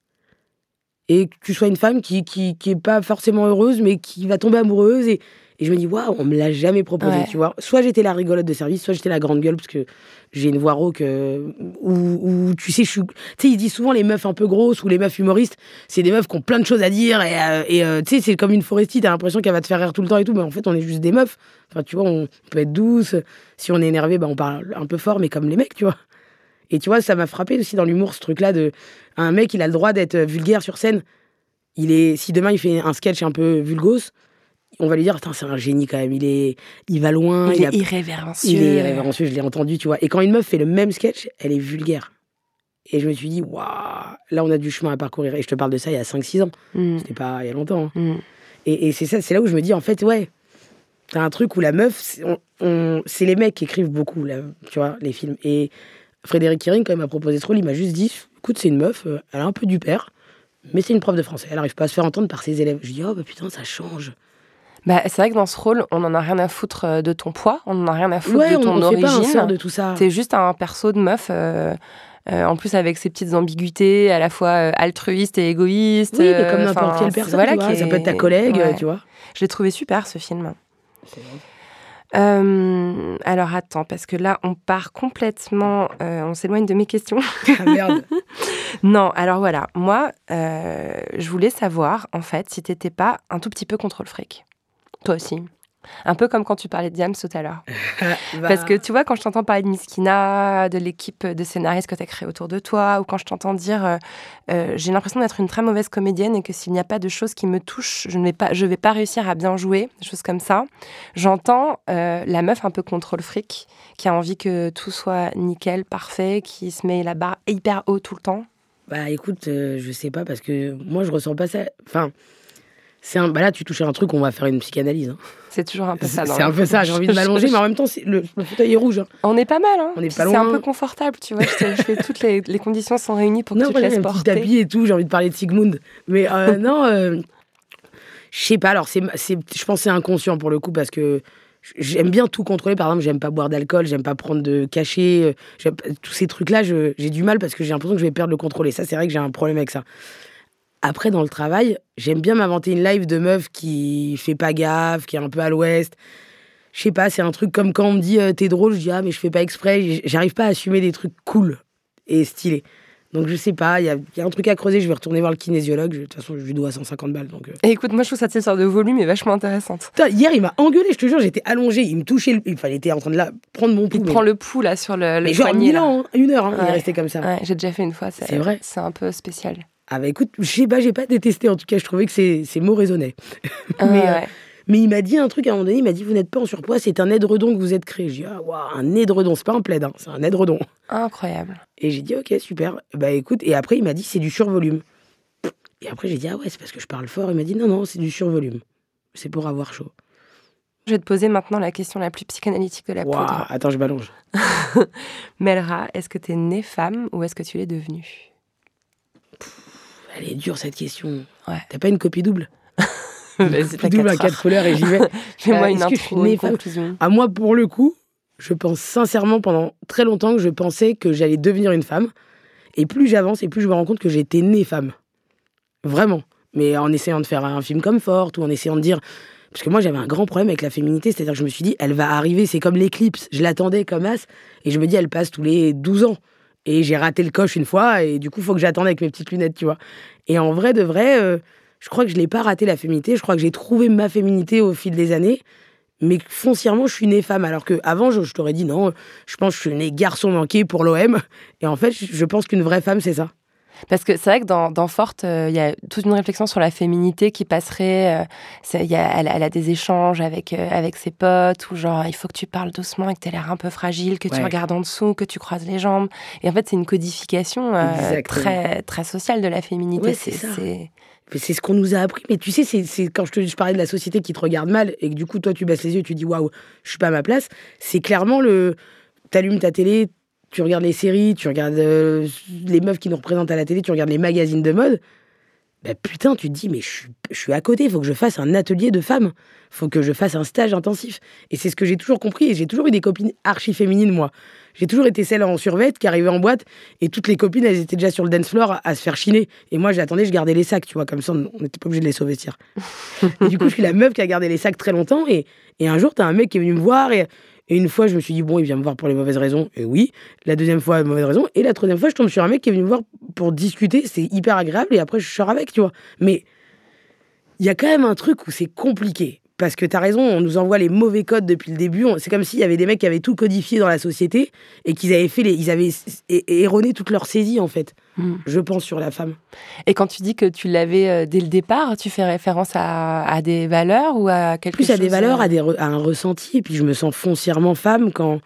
Et que tu sois une femme qui, qui, qui est pas forcément heureuse, mais qui va tomber amoureuse. Et, et je me dis Waouh, on me l'a jamais proposé,
Ouais.
tu vois. Soit j'étais la rigolote de service, soit j'étais la grande gueule, parce que j'ai une voix rauque. euh, où, où, tu sais, je suis. Tu sais, ils disent souvent les meufs un peu grosses ou les meufs humoristes, c'est des meufs qui ont plein de choses à dire. Et, euh, euh, tu sais, c'est comme une forestier, t'as l'impression qu'elle va te faire rire tout le temps et tout, mais en fait, on est juste des meufs. Enfin, tu vois, on peut être douce. Si on est énervé, bah, on parle un peu fort, mais comme les mecs, tu vois. Et tu vois, ça m'a frappé aussi dans l'humour, ce truc-là de. Un mec, il a le droit d'être euh, vulgaire sur scène. Il est, si demain il fait un sketch un peu vulgos, on va lui dire, Attends, c'est un génie quand même, il, est, il va loin.
Il,
a-
est irrévérencieux.
il est irrévérencieux, je l'ai entendu, tu vois. Et quand une meuf fait le même sketch, elle est vulgaire. Et je me suis dit, waouh, là, on a du chemin à parcourir. Et je te parle de ça il y a 5-6 ans.
Mm.
C'était pas il y a longtemps. hein.
Mm.
Et, et c'est ça, c'est là où je me dis, en fait, ouais, t'as un truc où la meuf, c'est on- on- c'est les mecs qui écrivent beaucoup, là, tu vois, les films. Et Frédéric Kering, quand il m'a proposé ce rôle, il m'a juste dit, écoute, c'est une meuf, euh, elle a un peu du père, mais c'est une prof de français. Elle arrive pas à se faire entendre par ses élèves. Je dis, oh, bah putain, ça change.
Bah, c'est vrai que dans ce rôle, on en a rien à foutre euh, de ton poids, on en a rien à foutre
Ouais,
de
on-
ton
on fait pas un
origine.
de tout ça.
T'es juste un perso de meuf. euh, euh, en plus avec ses petites ambiguïtés, à la fois altruiste et égoïste.
Oui, mais comme n'importe quelle personne,
voilà,
tu vois,
qui
ça peut être ta collègue,
ouais.
tu vois.
Je l'ai trouvé super ce film. Euh, alors attends, parce que là on part complètement, euh, on s'éloigne de mes questions.
Ah, merde.
non, alors voilà, moi euh, je voulais savoir en fait si t'étais pas un tout petit peu contre le fric. Toi aussi. Un peu comme quand tu parlais de Diams tout à l'heure.
Bah,
Parce que tu vois, quand je t'entends parler de Miskina, de l'équipe de scénaristes que tu as créée autour de toi, ou quand je t'entends dire euh, euh, j'ai l'impression d'être une très mauvaise comédienne et que s'il n'y a pas de choses qui me touchent, je ne vais pas, je vais pas réussir à bien jouer, des choses comme ça. J'entends euh, la meuf un peu contrôle fric, qui a envie que tout soit nickel, parfait, qui se met la barre hyper haut tout le temps.
Bah écoute, je sais pas parce que moi je ressens pas ça. Enfin, c'est un. Bah là, tu touches à un truc, on va faire une psychanalyse. hein.
C'est toujours un peu ça.
C'est un peu ça. J'ai envie de m'allonger, mais en même temps, le, le fauteuil est rouge. hein.
On est pas mal, hein.
On est pas
C'est un peu confortable, tu vois. Je, fais toutes les, les conditions sont réunies pour que
Non,
tu te laisses
un petit
porter.
tapis et tout. J'ai envie de parler de Sigmund, mais euh, non. euh, je sais pas. Alors, c'est, c'est, je pense que c'est inconscient pour le coup parce que j'aime bien tout contrôler. Par exemple, j'aime pas boire d'alcool, j'aime pas prendre de cachet. euh, tous ces trucs-là, j'ai du mal parce que j'ai l'impression que je vais perdre le contrôle. Et ça, c'est vrai que j'ai un problème avec ça. Après, dans le travail, j'aime bien m'inventer une live de meuf qui fait pas gaffe, qui est un peu à l'ouest. Je sais pas, c'est un truc comme quand on me dit euh, t'es drôle, je dis ah mais je fais pas exprès. J'arrive pas à assumer des trucs cool et stylés. Donc je sais pas, il y a, il y a un truc à creuser. Je vais retourner voir le kinésiologue. De toute façon, je lui dois 150 balles. Donc, euh.
Et écoute, moi je trouve cette histoire de volume est vachement intéressante.
Putain, hier, il m'a engueulé, je te jure, j'étais allongé, il me touchait, le... enfin, il était en train de prendre mon pouls.
Il
mais-
prend le pouls là sur le, le
mais genre
poignet,
ans, hein, une heure, hein, il est resté comme ça.
Ouais, j'ai déjà fait une fois.
C'est vrai
C'est un peu spécial.
Ah bah écoute, je sais pas, j'ai pas détesté, en tout cas, je trouvais que ces, ces mots résonnaient.
Ah,
mais, euh, mais il m'a dit un truc à un moment donné, il m'a dit, vous n'êtes pas en surpoids, c'est un édredon que vous êtes créé. J'ai dit, ah, waouh, un édredon, c'est pas un plaid, hein, c'est un édredon.
Incroyable.
Et j'ai dit, ok, super. Bah écoute, et après, il m'a dit, c'est du survolume. Et après, j'ai dit, ah ouais, c'est parce que je parle fort. Il m'a dit, non, non, c'est du survolume. C'est pour avoir chaud.
Je vais te poser maintenant la question la plus psychanalytique de la poudre.
attends, je m'allonge.
Melra, est-ce que tu es née femme ou est-ce que tu l'es devenue?
Elle est dure cette question.
Ouais.
T'as pas une copie double
Vas-y,
Copie double à
quatre
couleurs et j'y vais.
Fais-moi
Euh,
une intro, une
femme
conclusion.
À moi, pour le coup, je pense sincèrement pendant très longtemps que je pensais que j'allais devenir une femme. Et plus j'avance et plus je me rends compte que j'étais née femme. Vraiment. Mais en essayant de faire un film comme Forte ou en essayant de dire. Parce que moi, j'avais un grand problème avec la féminité. C'est-à-dire que je me suis dit, elle va arriver, c'est comme l'éclipse. Je l'attendais comme as. Et je me dis, elle passe tous les 12 ans. Et j'ai raté le coche une fois. Et du coup, faut que j'attende avec mes petites lunettes, tu vois. Et en vrai, de vrai, euh, je crois que je l'ai pas raté la féminité. Je crois que j'ai trouvé ma féminité au fil des années. Mais foncièrement, je suis née femme. Alors que avant, je, je t'aurais dit non, je pense que je suis née garçon manqué pour l'OM. Et en fait, je pense qu'une vraie femme, c'est ça.
Parce que c'est vrai que dans, dans Forte, euh, il y a toute une réflexion sur la féminité qui passerait. euh, y a- elle, a- elle a des échanges avec, euh, avec ses potes, où genre, il faut que tu parles doucement et que tu aies l'air un peu fragile, que tu regardes en dessous, que tu croises les jambes. Et en fait, c'est une codification euh, très, très sociale de la féminité.
Ouais, c'est ça.
c'est-
C'est ce qu'on nous a appris. Mais tu sais, c'est c'est quand je te je parlais de la société qui te regarde mal et que du coup, toi, tu baisses les yeux et tu dis waouh, je suis pas à ma place. C'est clairement le. T'allumes ta télé, tu regardes les séries, tu regardes euh, les meufs qui nous représentent à la télé, tu regardes les magazines de mode. Bah putain, tu te dis, mais je suis, je suis à côté, il faut que je fasse un atelier de femmes. faut que je fasse un stage intensif. Et c'est ce que j'ai toujours compris. Et j'ai toujours eu des copines archi féminines, moi. J'ai toujours été celle en survêt qui arrivait en boîte et toutes les copines, elles étaient déjà sur le dance floor à, à se faire chiner. Et moi, j'attendais, je gardais les sacs, tu vois, comme ça, on n'était pas obligé de les sauver et du coup, je suis la meuf qui a gardé les sacs très longtemps. Et, et un jour, t'as un mec qui est venu me voir et, et une fois, je me suis dit, bon, il vient me voir pour les mauvaises raisons. Et oui. La deuxième fois, mauvaise raison. Et la troisième fois, je tombe sur un mec qui est venu me voir pour discuter. C'est hyper agréable. Et après, je sors avec, tu vois. Mais il y a quand même un truc où c'est compliqué. Parce que t'as raison, on nous envoie les mauvais codes depuis le début. C'est comme s'il y avait des mecs qui avaient tout codifié dans la société et qu'ils avaient fait ils avaient erroné toute leur saisie en fait.
Mm.
Je pense sur la femme.
Et quand tu dis que tu l'avais euh, dès le départ, tu fais référence à, à des valeurs ou à quelque
Plus
chose
à des valeurs,
euh,
à, des re- à un ressenti. Et puis je me sens foncièrement femme quand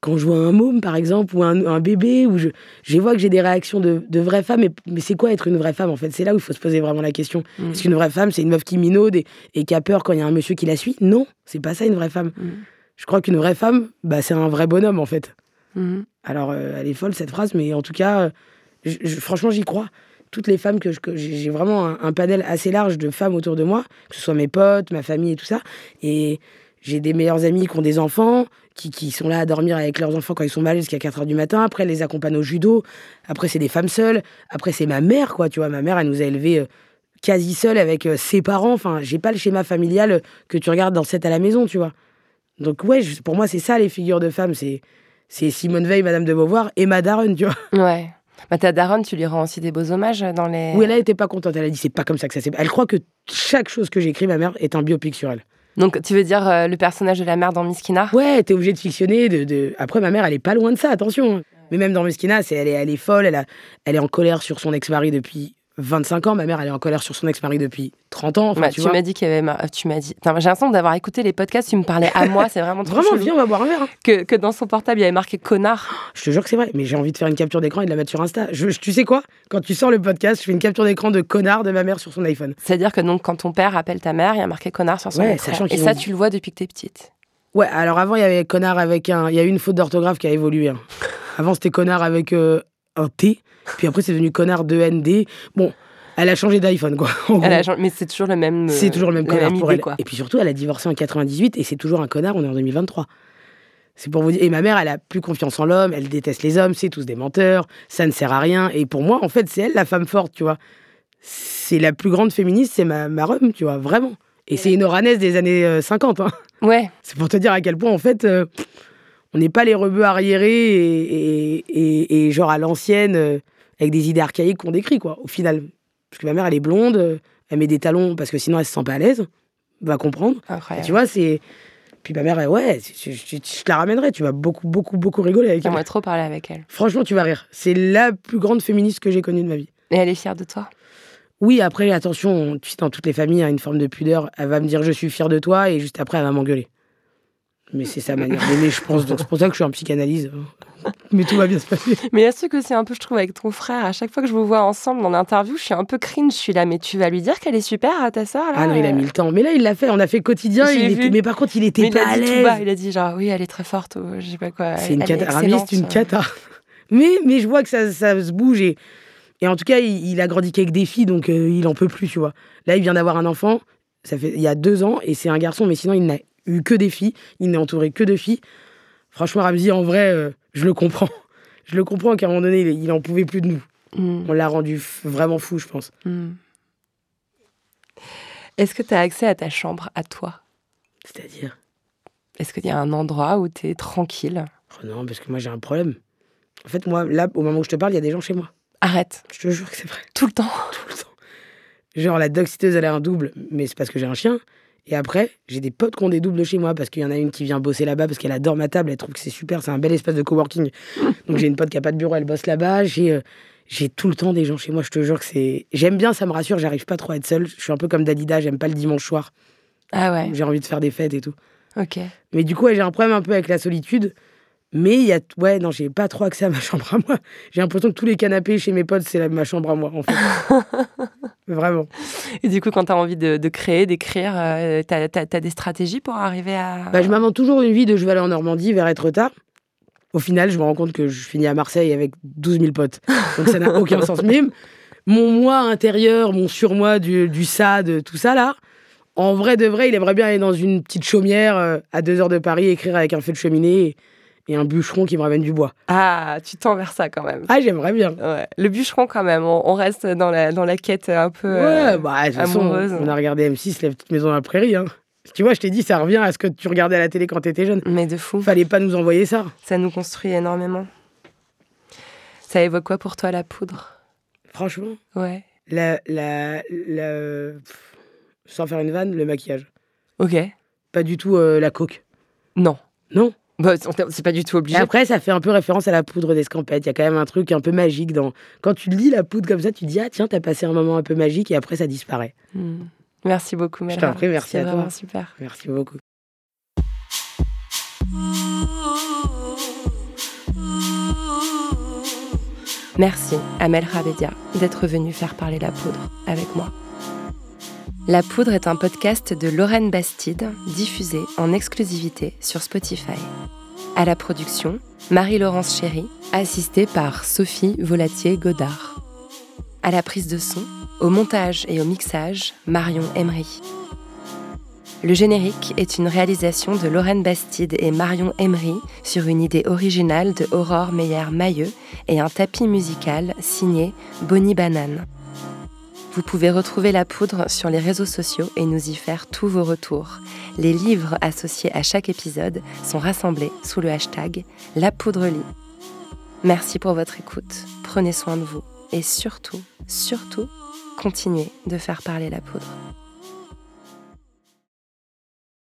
quand je vois un môme, par exemple, ou un, un bébé, où je, je vois que j'ai des réactions de, de vraies femmes, mais, mais c'est quoi être une vraie femme, en fait? C'est là où il faut se poser vraiment la question.
Mm.
Est-ce qu'une vraie femme, c'est une meuf qui minaude et, et qui a peur quand il y a un monsieur qui la suit? Non, c'est pas ça une vraie femme.
Mm.
Je crois qu'une vraie femme, bah, c'est un vrai bonhomme, en fait.
Mm.
Alors, euh, elle est folle, cette phrase, mais en tout cas, euh, franchement, j'y crois. Toutes les femmes que j'ai vraiment un, panel assez large de femmes autour de moi, que ce soit mes potes, ma famille et tout ça. Et j'ai des meilleurs amis qui ont des enfants, qui, qui sont là à dormir avec leurs enfants quand ils sont mal jusqu'à 4 h du matin. Après, elles les accompagnent au judo. Après, c'est des femmes seules. Après, c'est ma mère, quoi. Tu vois, ma mère, elle nous a élevés euh, quasi seules avec euh, ses parents. Enfin, j'ai pas le schéma familial que tu regardes dans 7 à la maison, tu vois. Donc, ouais, pour moi, c'est ça les figures de femmes. C'est Simone Veil, Madame de Beauvoir et ma daronne, tu vois.
Ouais. Bah, ta daronne, tu lui rends aussi des beaux hommages dans les.
Où elle était pas contente. Elle a dit c'est pas comme ça que ça s'est. Elle croit que chaque chose que j'écris, ma mère, est un biopic sur elle.
Donc, tu veux dire euh, le personnage de la mère dans Miskina?
Ouais, t'es obligé de fictionner. De, de... Après, ma mère, elle est pas loin de ça, attention. Mais même dans Meskina, c'est, elle, est, elle est folle. Elle, a, elle est en colère sur son ex-mari depuis 25 ans. Ma mère, elle est en colère sur son ex-mari depuis 30 ans. Enfin,
Bah,
tu
m'as dit qu'il y avait. ma- Tu m'as dit. J'ai l'impression d'avoir écouté les podcasts. Tu me parlais à moi. C'est vraiment trop
Vraiment, viens, on va boire un verre. hein.
Que, que dans son portable, il y avait marqué connard.
Je te jure que c'est vrai, mais j'ai envie de faire une capture d'écran et de la mettre sur Insta. Je, tu sais quoi? Quand tu sors le podcast, je fais une capture d'écran de connard de ma mère sur son iPhone.
C'est-à-dire que donc, quand ton père appelle ta mère, il y a marqué connard sur son
Ouais, sachant
Et ça, tu le vois depuis que t'es petite.
Ouais, alors avant, il y avait connard avec un. Il y a eu une faute d'orthographe qui a évolué. hein. Avant, c'était connard avec euh, un T. Puis après, c'est devenu connard de ND. Bon, elle a changé d'iPhone, quoi. en
Elle a
gros.
changé- Mais c'est toujours le même. euh,
C'est toujours le même connard
même
pour
idée,
elle.
quoi.
Et puis surtout, elle a divorcé en 98 et c'est toujours un connard, on est en 2023. C'est pour vous dire. Et ma mère, elle a plus confiance en l'homme, elle déteste les hommes, c'est tous des menteurs, ça ne sert à rien. Et pour moi, en fait, c'est elle la femme forte, tu vois. C'est la plus grande féministe, c'est ma, ma rhum, tu vois, vraiment. Et c'est une oranaise des années euh, 50, hein.
Ouais.
C'est pour te dire à quel point, en fait, euh, on n'est pas les rebeux arriérés et, et, et- et genre à l'ancienne, euh, avec des idées archaïques qu'on décrit, quoi, au final. Parce que ma mère, elle est blonde, euh, elle met des talons parce que sinon elle se sent pas à l'aise, va comprendre. Tu vois, c'est. Puis ma mère, elle, ouais, je, je- je- je te la ramènerai, tu vas beaucoup, beaucoup, beaucoup rigoler avec elle.
J'aimerais trop parler avec elle.
Franchement, tu vas rire. C'est la plus grande féministe que j'ai connue de ma vie.
Et elle est fière de toi?
Oui, après, attention, tu sais, dans toutes les familles, il y a une forme de pudeur. Elle va me dire je suis fière de toi et juste après, elle va m'engueuler. Mais c'est sa manière d'aimer, je pense. Donc c'est pour ça que je suis en psychanalyse. Mais tout va bien se passer.
Mais il y a ce truc aussi un peu, je trouve, avec ton frère. À chaque fois que je vous vois ensemble dans l'interview, je suis un peu cringe. Je suis là, mais tu vas lui dire qu'elle est super à ta sœur là
Ah non, il a mis le temps. Mais là, il l'a fait. On a fait quotidien. Il était-. Mais par contre, il était
Mais il
pas
a
à
dit tout bas,
l'aise.
il a dit genre, oui, elle est très forte, ou je sais pas quoi.
C'est une cata. C'est une cata. Mais, mais je vois que ça, ça se bouge. Et, et en tout cas, il, il a grandi qu'avec des filles, donc euh, il en peut plus, tu vois. Là, il vient d'avoir un enfant. Ça fait il y a deux ans. Et c'est un garçon, mais sinon, il n'a eu que des filles. Il n'est entouré que de filles. Franchement, Ramzi, en vrai, euh, je le comprends. Je le comprends qu'à un moment donné, il, en pouvait plus de nous.
Mm,
On l'a rendu vraiment fou, je pense.
mm. Est-ce que tu as accès à ta chambre, à toi?
C'est-à-dire?
Est-ce qu'il y a un endroit où tu es tranquille?
Oh non, parce que moi, j'ai un problème. En fait, moi, là, au moment où je te parle, il y a des gens chez moi.
Arrête.
Je te jure que c'est vrai.
Tout le temps.
Tout le temps. Genre, la dog-sitteuse, elle a un double, mais c'est parce que j'ai un chien. Et après, j'ai des potes qui ont des doubles chez moi parce qu'il y en a une qui vient bosser là-bas parce qu'elle adore ma table, elle trouve que c'est super, c'est un bel espace de coworking. Donc j'ai une pote qui a pas de bureau, elle bosse là-bas. J'ai euh, j'ai tout le temps des gens chez moi, je te jure que c'est. J'aime bien, ça me rassure, j'arrive pas trop à être seule. Je suis un peu comme Dalida, j'aime pas le dimanche soir.
Ah ouais,
J'ai envie de faire des fêtes et tout.
ok.
Mais du coup, ouais, j'ai un problème un peu avec la solitude. Mais il y a. Ouais, non, j'ai pas trop accès à ma chambre à moi. J'ai l'impression que tous les canapés chez mes potes, c'est ma chambre à moi, en fait. Vraiment.
Et du coup, quand tu as envie de, de créer, d'écrire, euh, as, des stratégies pour arriver à.
Bah, je m'invente toujours une vie de je vais aller en Normandie vers être tard. Au final, je me rends compte que je finis à Marseille avec 12 000 potes. Donc ça n'a aucun sens. Mais mon moi intérieur, mon surmoi du, du SAD, tout ça là, en vrai de vrai, il aimerait bien aller dans une petite chaumière euh, à deux heures de Paris, écrire avec un feu de cheminée et, et un bûcheron qui me ramène du bois.
Ah, tu tends vers ça quand même.
Ah, j'aimerais bien.
Ouais. Le bûcheron quand même, on, on reste dans la, dans la quête un peu
Ouais,
euh,
bah, de toute façon,
amoureuse.
on a regardé M6, la petite maison dans la prairie. Hein. Tu vois, je t'ai dit, ça revient à ce que tu regardais à la télé quand t'étais jeune.
Mais de fou,
Fallait pas nous envoyer ça.
ça nous construit énormément. Ça évoque quoi pour toi la poudre?
Franchement?
Ouais.
La, la, la- pff, sans faire une vanne, le maquillage.
Ok.
Pas du tout euh, la coque.
Non.
Non?
Bah, c'est pas du tout obligé.
Après, ça fait un peu référence à la poudre d'escampette. Il y a quand même un truc un peu magique dans. Quand tu lis la poudre comme ça, tu dis Ah, tiens, t'as passé un moment un peu magique et après, ça disparaît.
Hmm. Merci beaucoup,
Mélanie.
Je
t'en prie, merci à toi.
super.
Merci beaucoup.
Merci à Melra Bedia d'être venue faire parler la poudre avec moi. La Poudre est un podcast de Lorraine Bastide, diffusé en exclusivité sur Spotify. À la production, Marie-Laurence Chéry, assistée par Sophie Volatier-Godard. À la prise de son, au montage et au mixage, Marion Emery. Le générique est une réalisation de Lorraine Bastide et Marion Emery sur une idée originale de Aurore Meyer-Mailleux et un tapis musical signé Bonnie Banane. Vous pouvez retrouver la poudre sur les réseaux sociaux et nous y faire tous vos retours. Les livres associés à chaque épisode sont rassemblés sous le hashtag La Poudre. Merci pour votre écoute, prenez soin de vous et surtout, surtout, continuez de faire parler la poudre.